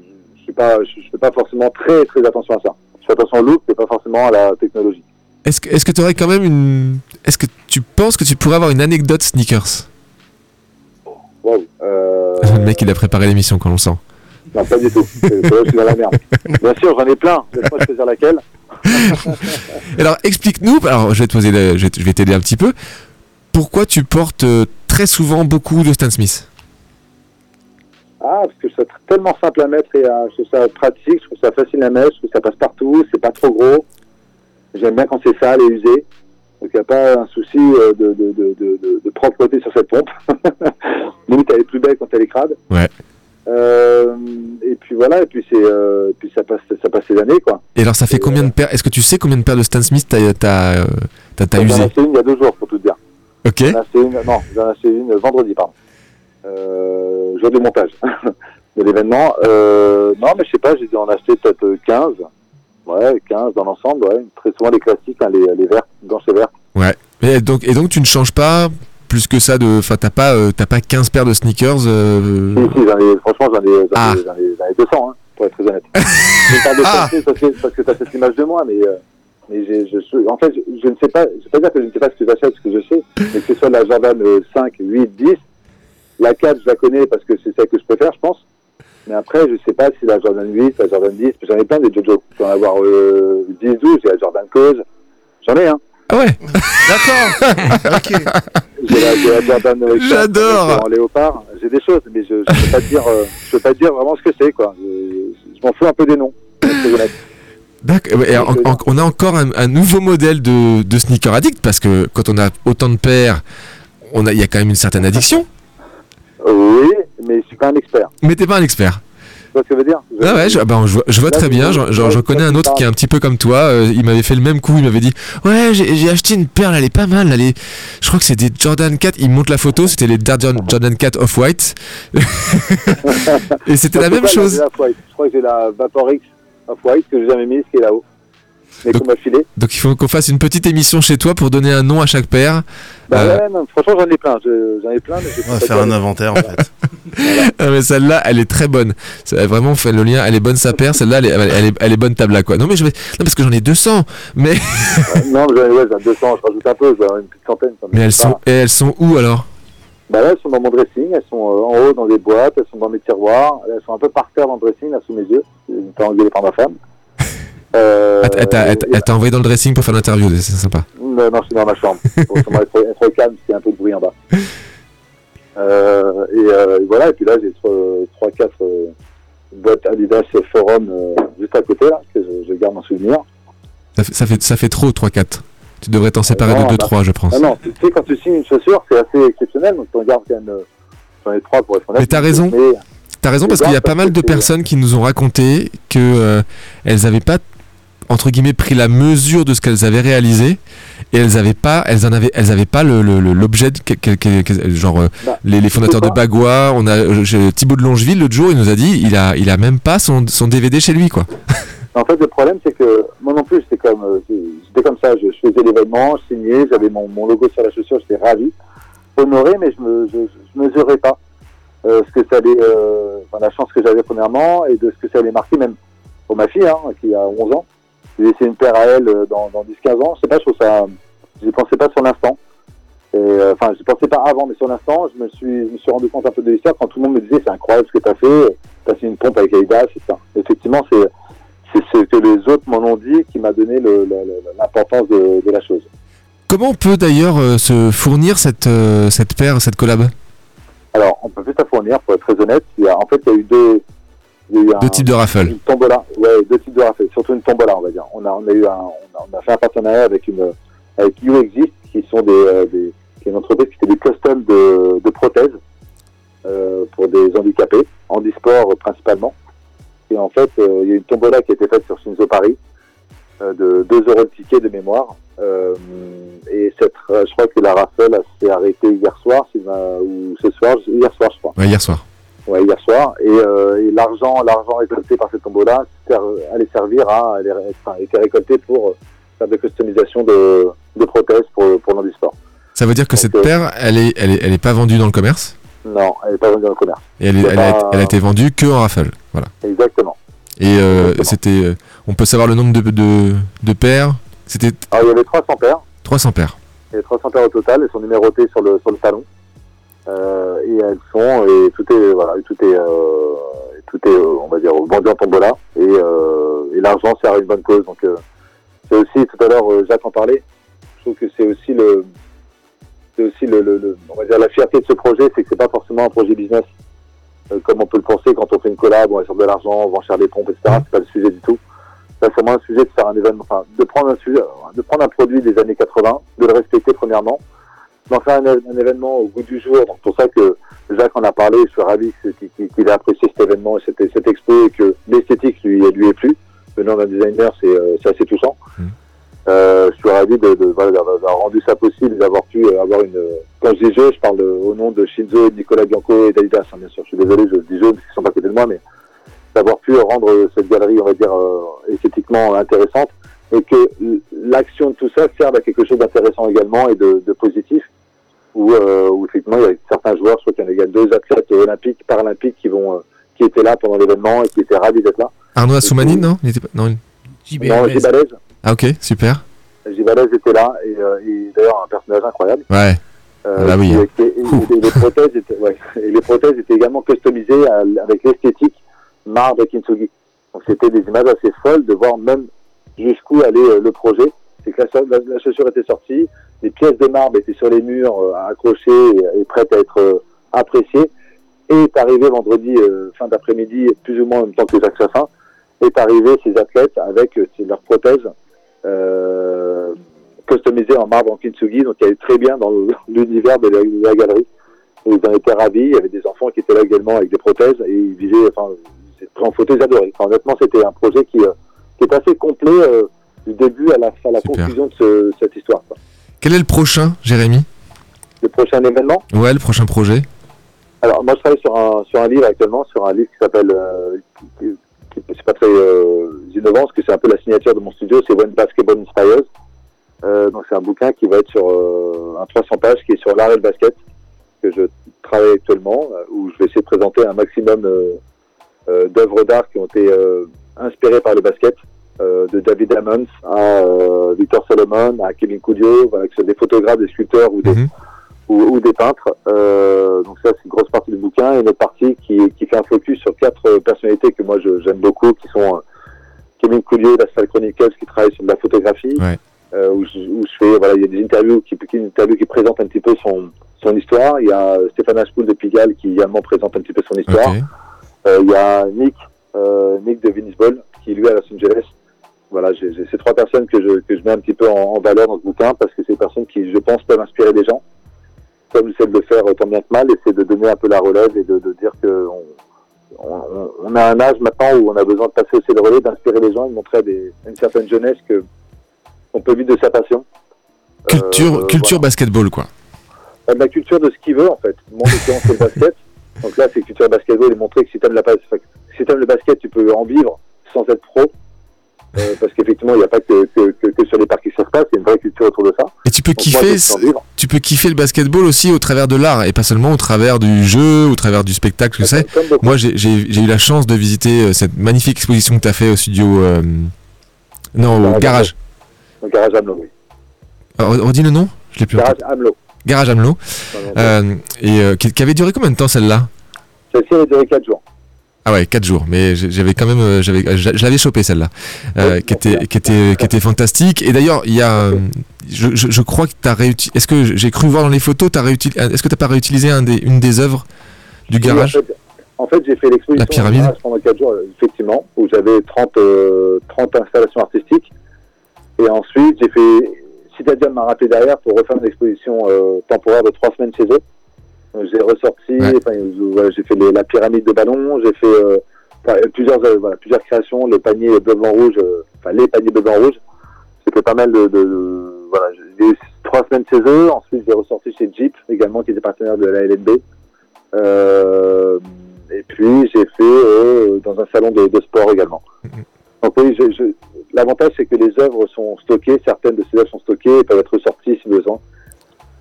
suis pas, je, je fais pas forcément très, très attention à ça. Je fais attention au look, mais pas forcément à la technologie. Est-ce que est-ce que tu aurais quand même une. Est-ce que tu penses que tu pourrais avoir une anecdote sneakers? Wow. Euh, Le mec, il a préparé l'émission quand on le sent. Non, pas du tout. Je suis dans la merde. Bien sûr, j'en ai plein. Laisse-moi choisir laquelle. Alors, explique-nous. Alors, je vais te poser, vais je vais t'aider un petit peu. pourquoi tu portes euh, très souvent beaucoup de Stan Smith? Ah, parce que c'est tellement simple à mettre et euh, je trouve ça pratique, je trouve ça facile à mettre, je trouve que ça passe partout, c'est pas trop gros. J'aime bien quand c'est sale et usé. Donc il n'y a pas un souci euh, de, de, de, de, de- de propreté sur cette pompe. Limite, elle est plus belle quand elle est crade. Ouais. Euh, et puis voilà, et puis c'est, euh, puis ça passe, ça passe les années quoi. Et alors, ça fait combien de paires Est-ce que tu sais combien de paires de Stan Smith t'as t'as, t'as- t'as J'en ai usé? acheté une il y a deux jours pour tout te dire. Ok. J'en ai acheté une, non, j'en ai acheté une vendredi, pardon. Euh, jour du montage de l'événement. Euh, non, mais je sais pas, j'ai dû en acheter peut-être euh, 15. Ouais, 15 dans l'ensemble, ouais. Très souvent les classiques, hein, les, les vertes, blanches et vertes. Et donc, et donc, tu ne changes pas plus que ça de. Enfin, t'as pas, euh, pas 15 paires de sneakers euh, Si, si, j'en ai, franchement, j'en ai, Ah. ai, ai, j'en ai 200, hein, pour être très honnête. je parle de Ah. parce que, t'as cette image de moi, mais, euh, mais j'ai, je, en fait, je, je ne sais pas, je vais pas dire que je ne sais pas ce que j'achète, ce que je sais, mais que ce soit la Jordan euh, 5, 8, 10, la 4, je la connais parce que c'est celle que je préfère, je pense. Mais après, je sais pas si la Jordan 8, la Jordan 10, j'en ai plein des Jojo. Je peux en avoir euh, 10, 12, j'ai la Jordan Cause. J'en ai, hein. Ah ouais D'accord. ok. J'ai la, j'ai la Jordan euh, 4, J'adore. en léopard. J'ai des choses, mais je ne peux pas te dire, euh, je peux pas te dire vraiment ce que c'est, quoi. Je, m'en fous un peu des noms. pour être très honnête. D'accord. Et en- en- on a encore un, un nouveau modèle de, de sneaker addict parce que quand on a autant de paires, on a, il y a quand même une certaine addiction. Oui, mais je suis pas un expert. Mais t'es pas un expert. Tu vois ce que je veux dire? Je- Ah ouais, je, bah, je vois, je vois Là, très je- bien. J'en j'en- j'en connais un autre qui est un petit peu comme toi. euh, il m'avait fait le même coup. Il m'avait dit Ouais, j'ai acheté une perle, elle est pas mal. Elle est... Je crois que c'est des Jordan 4. Il me montre la photo, c'était les Jordan, Jordan 4 Off-White. Et c'était la je même pas, chose. la. Je crois que j'ai la Vapor X Off-White que j'ai jamais mise, qui est là-haut. Mais Donc- qu'on m'a filé. Donc il faut qu'on fasse une petite émission chez toi pour donner un nom à chaque paire. Bah Euh. ouais, non, franchement, j'en ai plein. Je- J'en ai plein, mais On va pas faire un inventaire en fait. Ah, mais celle-là, elle est très bonne. C'est vraiment fait le lien. Elle est bonne sa paire. Celle-là, elle est, elle est, elle est bonne tabla quoi. Non mais je vais, non parce que j'en ai 200. Mais Non, mais j'en ai, ouais, j'en ai 200, je rajoute un peu, je vais avoir une petite centaine. mais elles sont, pas. et elles sont où alors? Bah là, elles sont dans mon dressing, elles sont euh, en haut dans des boîtes, elles sont dans mes tiroirs, elles sont un peu par terre dans le dressing, là, sous mes yeux. Fais engueuler par ma femme. Euh, Elle elle t'a- elle elle envoyé dans le dressing pour faire l'interview. C'est sympa. Non, non, suis dans ma chambre. Être, être calme, parce y a un peu de bruit en bas. Euh, et, euh, et voilà, et puis là, j'ai 3-4 boîtes Adidas Forum euh, juste à côté, là, que je, je garde en souvenir. Ça fait, ça fait, ça fait trop 3-4. Tu devrais t'en séparer non, de bah- 2-3 je pense. Ah non, tu sais, quand tu signes une chaussure, c'est assez exceptionnel, donc tu en gardes quand même. euh, J'en ai 3 pour être honnête. Mais t'as raison. Mais, T'as raison C'est parce qu'il y a pas mal de c'est- personnes qui nous ont raconté que euh, elles avaient pas entre guillemets pris la mesure de ce qu'elles avaient réalisé et elles avaient pas elles en avaient elles avaient pas l'objet genre Bah, les, les fondateurs de. Bagua on a euh, Thibaut de Longeville l'autre jour il nous a dit il a il a même pas son, son DVD chez lui quoi En fait, le problème, c'est que moi non plus, j'étais comme, euh, j'étais comme ça. Je, je faisais l'événement, je signais, j'avais mon, mon logo sur la chaussure, j'étais ravi, honoré, mais je me, je, je mesurais pas euh, ce que ça allait, euh, enfin, la chance que j'avais premièrement et de ce que ça allait marquer même pour ma fille, hein, qui a 11 ans. J'ai laissé une paire à elle euh, dans, dans 10-15 ans. Je sais pas, je trouve ça, j'y pensais pas sur l'instant. Euh, Enfin, je pensais pas avant, mais sur l'instant, je me suis, je me suis rendu compte un peu de l'histoire quand tout le monde me disait c'est incroyable ce que tu as fait, tu as fait une pompe avec Adidas, c'est ça. Effectivement, c'est c'est ce que les autres m'en ont dit qui m'a donné l'importance de, de la chose. comment on peut d'ailleurs euh, se fournir cette euh, cette paire cette collab? Alors, on peut juste la fournir, pour être très honnête. Il y a, en fait, il y a eu deux, il y a eu un- deux types de raffles une tombola, ouais, deux types de raffles, surtout une tombola, on va dire. On a, on a eu un, on a, on a fait un partenariat avec une, avec You Exist, qui sont des, euh, des qui est une entreprise qui fait des customs de, de prothèses euh, pour des handicapés, handisport euh, principalement. Et en fait, euh, il y a une tombola qui a été faite sur Shinzo Paris euh, de 2 euros de ticket de mémoire. Euh, et cette, je crois que la raffle elle s'est arrêtée hier soir, si ma- ou ce soir, hier soir, je crois. ouais, hier soir Ouais, hier soir. Et, euh, et l'argent, l'argent récolté par cette tombola allait servir à, allait, enfin, était récolté pour euh, faire des customisations de, de prothèses pour, pour l'handisport. ça veut dire que Donc, cette euh, paire elle est elle est elle est pas vendue dans le commerce? Non, elle n'est pas vendue dans le commerce. et elle, est- elle, a, elle a été vendue que en raffle voilà Exactement. et euh, c'était euh, on peut savoir le nombre de de, de paires? C'était Alors, il y avait 300 paires. 300 paires Il y avait 300 paires au total. Elles sont numérotées sur le, sur le talon. Euh, et elles sont, et tout est, voilà, tout est, euh, tout est, euh, on va dire, vendu en tombola. Et, euh, et l'argent sert à une bonne cause. Donc, euh, c'est aussi, tout à l'heure, Jacques en parlait. Je trouve que c'est aussi le, c'est aussi le, le, le- on va dire la fierté de ce projet, c'est que c'est pas forcément un projet business comme on peut le penser quand on fait une collab, on va sur de l'argent, on va encher des pompes, etc. C'est pas le sujet du tout. C'est vraiment un sujet de faire un événement, enfin, de prendre un sujet, de prendre un produit des années 80, de le respecter premièrement, d'en faire un, un événement au goût du jour. Donc, c'est pour ça que Jacques en a parlé, je suis ravi qu'il ait apprécié cet événement et cette, cette expo et que l'esthétique lui, lui est plu. Venant d'un designer, c'est euh, c'est assez touchant. Euh, je suis ravi de, de, voilà, d'avoir d'avoir rendu ça possible, d'avoir pu euh, avoir une. Quand je dis jeu, je parle de- au nom de Shinzo, Nicolas Bianco et d'Adidas, hein, bien sûr. Je suis désolé, je dis jeu parce qu'ils sont pas à côté de moi, mais d'avoir pu rendre cette galerie, on va dire, euh, esthétiquement intéressante et que l'action de tout ça serve à quelque chose d'intéressant également et de, de positif. Où, euh, où effectivement, il y a certains joueurs, je crois qu'il y en a- il y a deux athlètes olympiques, paralympiques qui vont, euh, qui étaient là pendant l'événement et qui étaient ravis d'être là. Arnaud Assoumanine, non? Il était pas- non, il- Non, Gibalez, Ah ok, super. Gibalez était là et, euh, et d'ailleurs un personnage incroyable. Ouais. Euh, Ah bah oui, hein. et, et les prothèses étaient, ouais, et les prothèses étaient également customisées à- avec l'esthétique marbre et kintsugi. Donc c'était des images assez folles de voir même jusqu'où allait euh, le projet. C'est que la, la- la chaussure était sortie, les pièces de marbre étaient sur les murs, euh, accrochées et, et prêtes à être euh, appréciées. Et est arrivé vendredi euh, fin d'après-midi, plus ou moins en même temps que Jacques Chassin, est arrivé ces athlètes avec leurs prothèses euh, customisées en marbre en kintsugi, donc qui allaient très bien dans l'univers de la, de la galerie. Ils en étaient ravis. Il y avait des enfants qui étaient là également avec des prothèses et ils vivaient, enfin, en photo, ils adoraient. Enfin, honnêtement, c'était un projet qui, euh, qui est assez complet euh, du début à la, à la conclusion de ce- cette histoire. quoi. Quel est le prochain, Jérémy? Le prochain événement, Ouais, le prochain projet. Alors, moi, je travaille sur un, sur un livre actuellement, sur un livre qui s'appelle, euh, qui, qui- c'est pas très euh, innovant, parce que c'est un peu la signature de mon studio, c'est When Basketball Inspires. Euh, donc, c'est un bouquin qui va être sur euh, un 300 pages, qui est sur l'art et le basket, que je travaille actuellement, euh, où je vais essayer de présenter un maximum euh, euh, d'œuvres d'art qui ont été euh, inspirées par le basket, euh, de David Ammons à euh, Victor Solomon, à Kevin Coudio, voilà, que ce soit des photographes, des sculpteurs ou des, Mhm. ou, ou des peintres. Euh, donc ça, c'est une grosse partie du bouquin. Et une autre partie qui, qui fait un focus sur quatre personnalités que moi j'aime beaucoup, qui sont euh, Kevin Coulier d'Asphalt Chronicles, qui travaille sur de la photographie, Ouais. euh, où, je, où je fais, voilà, il y a des interviews qui, qui, une interview qui présente un petit peu son, son histoire. Il y a Stéphane Ashpool de Pigalle qui également présente un petit peu son histoire. Ok. Euh, il y a Nick, euh, Nick de Venice Ball, qui lui à Los Angeles. Voilà, j'ai ces trois personnes que je, que je mets un petit peu en, en valeur dans ce bouquin parce que c'est des personnes qui, je pense, peuvent inspirer des gens. Comme j'essaie de le faire tant bien que mal, et c'est de donner un peu la relève et de, de dire que on, on, on a un âge maintenant où on a besoin de passer aussi le relais, d'inspirer les gens et de montrer à, des, à une certaine jeunesse que on peut vivre de sa passion. Culture, Euh, culture basketball, quoi. euh, de la culture de ce qu'il veut en fait. En l'occurrence, c'est le basket. Donc là, c'est culture basketball et montrer que si t'aimes la si t'aimes le basket, tu peux en vivre sans être pro. Euh, parce qu'effectivement, il n'y a pas que, que, que, que sur les parcs qui se passe, il y a une vraie culture autour de ça. Et tu peux Donc kiffer, tu peux kiffer le basketball aussi au travers de l'art et pas seulement au travers du jeu, au travers du spectacle. Comme beaucoup. Moi, j'ai eu la chance de visiter euh, cette magnifique exposition que tu as fait au studio. euh, Non, au Garage garage. Donc, garage Amelot, oui. Redis le nom Je l'ai plus. Garage tête. Amelot. Garage Amelot. Non, non, Euh, et euh, qui, qui avait duré combien de temps celle-là? Celle-ci, elle a duré 4 jours. Ah ouais, 4 jours. Mais j'avais quand même, euh, j'avais, je l'avais chopé celle-là, euh, qui était, qui était, qui était fantastique. Et d'ailleurs, il y a, euh, je, je, je crois que tu as réutilisé. Est-ce que j'ai cru voir dans les photos, t'as réutilisé, est-ce que t'as pas réutilisé un des, une des œuvres du Oui, garage? En fait, en fait, j'ai fait l'exposition La pyramide. garage pendant 4 jours, euh, effectivement, où j'avais 30, euh, 30 installations artistiques. Et ensuite, j'ai fait. Citadium m'a rappelé derrière pour refaire une exposition euh, temporaire de 3 semaines chez eux. J'ai ressorti, Ouais. j'ai fait les- la pyramide de ballon, j'ai fait euh, plusieurs, euh, voilà, plusieurs créations, le panier bleu blanc rouge, euh, enfin les paniers bleu blanc rouge. Fait pas mal de, de, de- voilà, j'ai eu trois semaines chez eux. Ensuite, j'ai ressorti chez Jeep également, qui était partenaire de la LNB. Et puis j'ai fait dans un salon de, de sport également. Donc oui, je, je- l'avantage c'est que les œuvres sont stockées, certaines de ces œuvres sont stockées et peuvent être ressorties si besoin.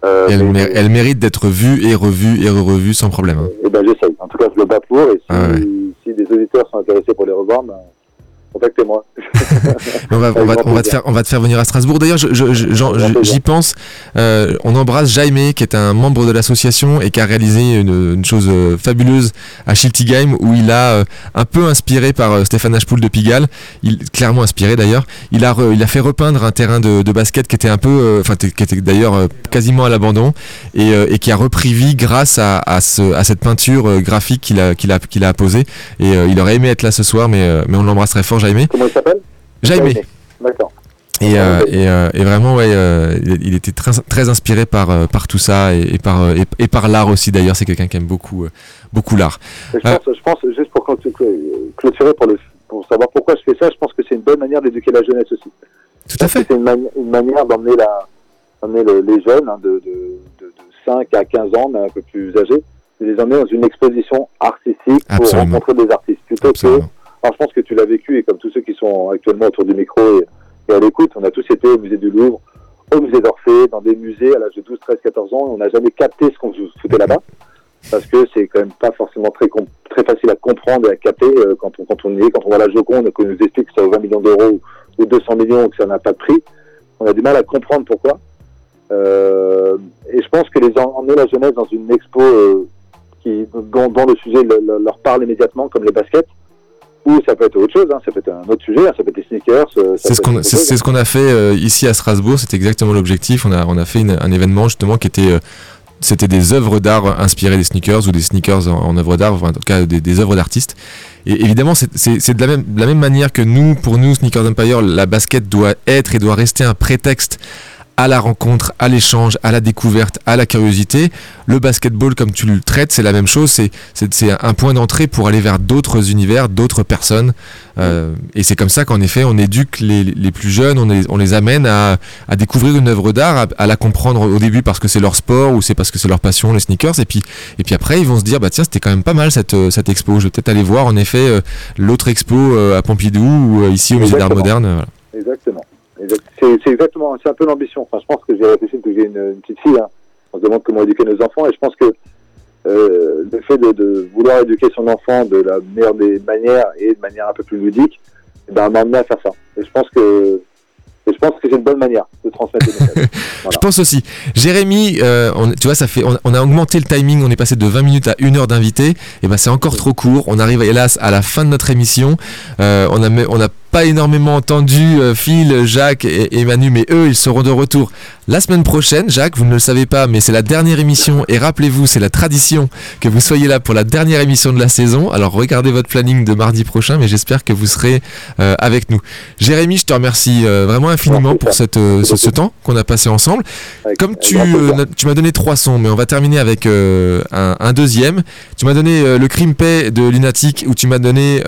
Euh, elle, mais- mé- elle mérite d'être vue et revue et revue sans problème. hein. eh ben j'essaye. En tout cas, je le bats pour et si, Ah ouais. si des auditeurs sont intéressés pour les revoir, ben, contactez-moi. On va, on, va, on va te faire, on va te faire venir à Strasbourg. D'ailleurs, je- je- je- j'en- je- j'y pense. euh, on embrasse Jaime, qui est un membre de l'association et qui a réalisé une, une chose euh, fabuleuse à Schiltigheim, où il a euh, un peu inspiré par euh, Stéphane Ashpool de Pigalle, il, clairement inspiré d'ailleurs. Il a, re- il a fait repeindre un terrain de, de basket qui était un peu, euh, enfin, qui était d'ailleurs quasiment à l'abandon et, euh, et qui a repris vie grâce à, à, ce- à cette peinture graphique qu'il a, qu'il a, qu'il a apposée. Et il aurait aimé être là ce soir, mais, euh, mais on l'embrasserait fort, Jaime. Comment il s'appelle? Jaime. D'accord. Et, euh, et, euh, et vraiment, ouais, euh, il, était très, très inspiré par, par tout ça et, et par, et, par l'art aussi. D'ailleurs, c'est quelqu'un qui aime beaucoup, beaucoup l'art. Je pense, je pense, juste pour clôt- clôt- clôturer, pour, le, pour savoir pourquoi je fais ça, je pense que c'est une bonne manière d'éduquer la jeunesse aussi. Tout à fait. C'est une, mani- une manière d'emmener le- les jeunes hein, de, de, de, de 5 à 15 ans, mais un peu plus âgés, de les emmener dans une exposition artistique pour Absolument. rencontrer des artistes. Plutôt Absolument. que, je pense que tu l'as vécu, et comme tous ceux qui sont actuellement autour du micro et, à l'écoute, on a tous été au musée du Louvre, au musée d'Orsay, dans des musées à l'âge de 12, 13, 14 ans, on n'a jamais capté ce qu'on se foutait là-bas. Parce que c'est quand même pas forcément très, très facile à comprendre et à capter euh, quand, on, quand est, quand on voit la Joconde qu'on nous explique que ça vaut 20 millions d'euros ou, ou 200 millions, que ça n'a pas de prix. On a du mal à comprendre pourquoi. Euh, et je pense que les en- emmener la jeunesse dans une expo euh, qui, dont, le sujet le- le- leur parle immédiatement, comme les baskets, ou ça peut être autre chose, hein, ça peut être un autre sujet, hein, ça peut être des sneakers. euh, C'est ce être qu'on ce qu'on a fait euh, ici à Strasbourg. C'était exactement l'objectif. On a, on a fait une- un événement justement qui était. euh, c'était des œuvres d'art inspirées des sneakers ou des sneakers en, en œuvres d'art, enfin, en tout cas des, des œuvres d'artistes. Et évidemment, c'est- c'est c'est de, la même- de la même manière que nous, pour nous, Sneakers Empire, la basket doit être et doit rester un prétexte à la rencontre, à l'échange, à la découverte, à la curiosité. Le basketball, comme tu le traites, c'est la même chose. C'est- un point d'entrée pour aller vers d'autres univers, d'autres personnes. Euh, et c'est comme ça qu'en effet, on éduque les, les plus jeunes, on les, on les amène à, à découvrir une œuvre d'art, à, à la comprendre au début parce que c'est leur sport ou c'est parce que c'est leur passion, les sneakers. Et puis, et puis après, ils vont se dire, bah tiens, c'était quand même pas mal cette, euh, cette expo. Je vais peut-être aller voir en effet euh, l'autre expo euh, à Pompidou ou ici au musée d'art moderne. voilà. Exactement. C'est exactement, c'est un peu l'ambition. Enfin, je pense que j'ai réfléchi depuis que j'ai une, une petite fille. hein. On se demande comment éduquer nos enfants, et je pense que euh, le fait de, de vouloir éduquer son enfant de la meilleure des manières et de manière un peu plus ludique, eh ben, m'a amené à faire ça. Et je pense que et je pense que c'est une bonne manière de transmettre messages. Je pense aussi. Jérémy, euh, on- tu vois, ça fait, on, on a augmenté le timing, on est passé de 20 minutes à 1 heure d'invité. Et ben c'est encore trop court. On arrive hélas à la fin de notre émission. Euh, on a, on n'a pas énormément entendu euh, Phil, Jacques et, Manu, mais eux, ils seront de retour la semaine prochaine. Jacques, vous ne le savez pas, mais c'est la dernière émission. Et rappelez-vous, c'est la tradition que vous soyez là pour la dernière émission de la saison. Alors regardez votre planning de mardi prochain, mais j'espère que vous serez euh, avec nous. Jérémy, je te remercie euh, vraiment infiniment pour ce, temps qu'on a passé ensemble. Comme tu, m'as donné trois sons, mais on va terminer avec un, deuxième. Tu m'as donné le Crimpé de Lunatic, ou tu m'as donné,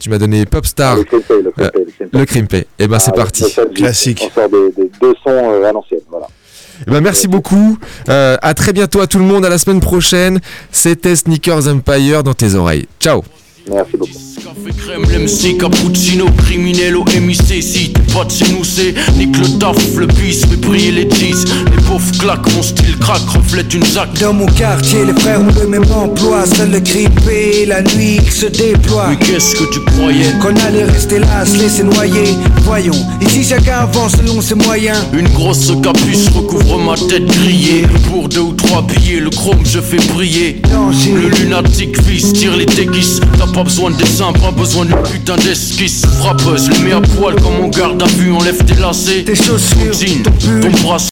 tu m'as donné Popstar, Crimpé, le Crimpé, le Crimpé. le Crimpé. Et ben c'est Ah, parti. Classique. On sort des, des deux sons euh, à l'ancienne. Voilà. Eh ben, merci beaucoup. Euh, à très bientôt à tout le monde. À la semaine prochaine. C'était Sneakers Empire dans tes oreilles. Ciao. Merci beaucoup. Café crème, l'MC, cappuccino, criminel au MIC Si t'es pas de chez nous c'est nique le taf, le bis, fait briller les jeans Les pauvres claquent, mon style craque, reflète une zac Dans mon quartier, les frères ont le même emploi. Seul le grippé, la nuit qui se déploie. Mais qu'est-ce que tu croyais? Qu'on allait rester là, se laisser noyer. Voyons, ici chacun avance selon ses moyens. Une grosse capuce recouvre ma tête grillée Pour deux ou trois billets, le chrome je fais briller Danger. Le lunatique vise, tire les déguises T'as pas besoin de dessin, pas besoin de putain d'esquisse. Frappeuse, les mets à poil comme on garde à vue, enlève tes lacets. Tes chaussures, Jean, ton pull. ton bras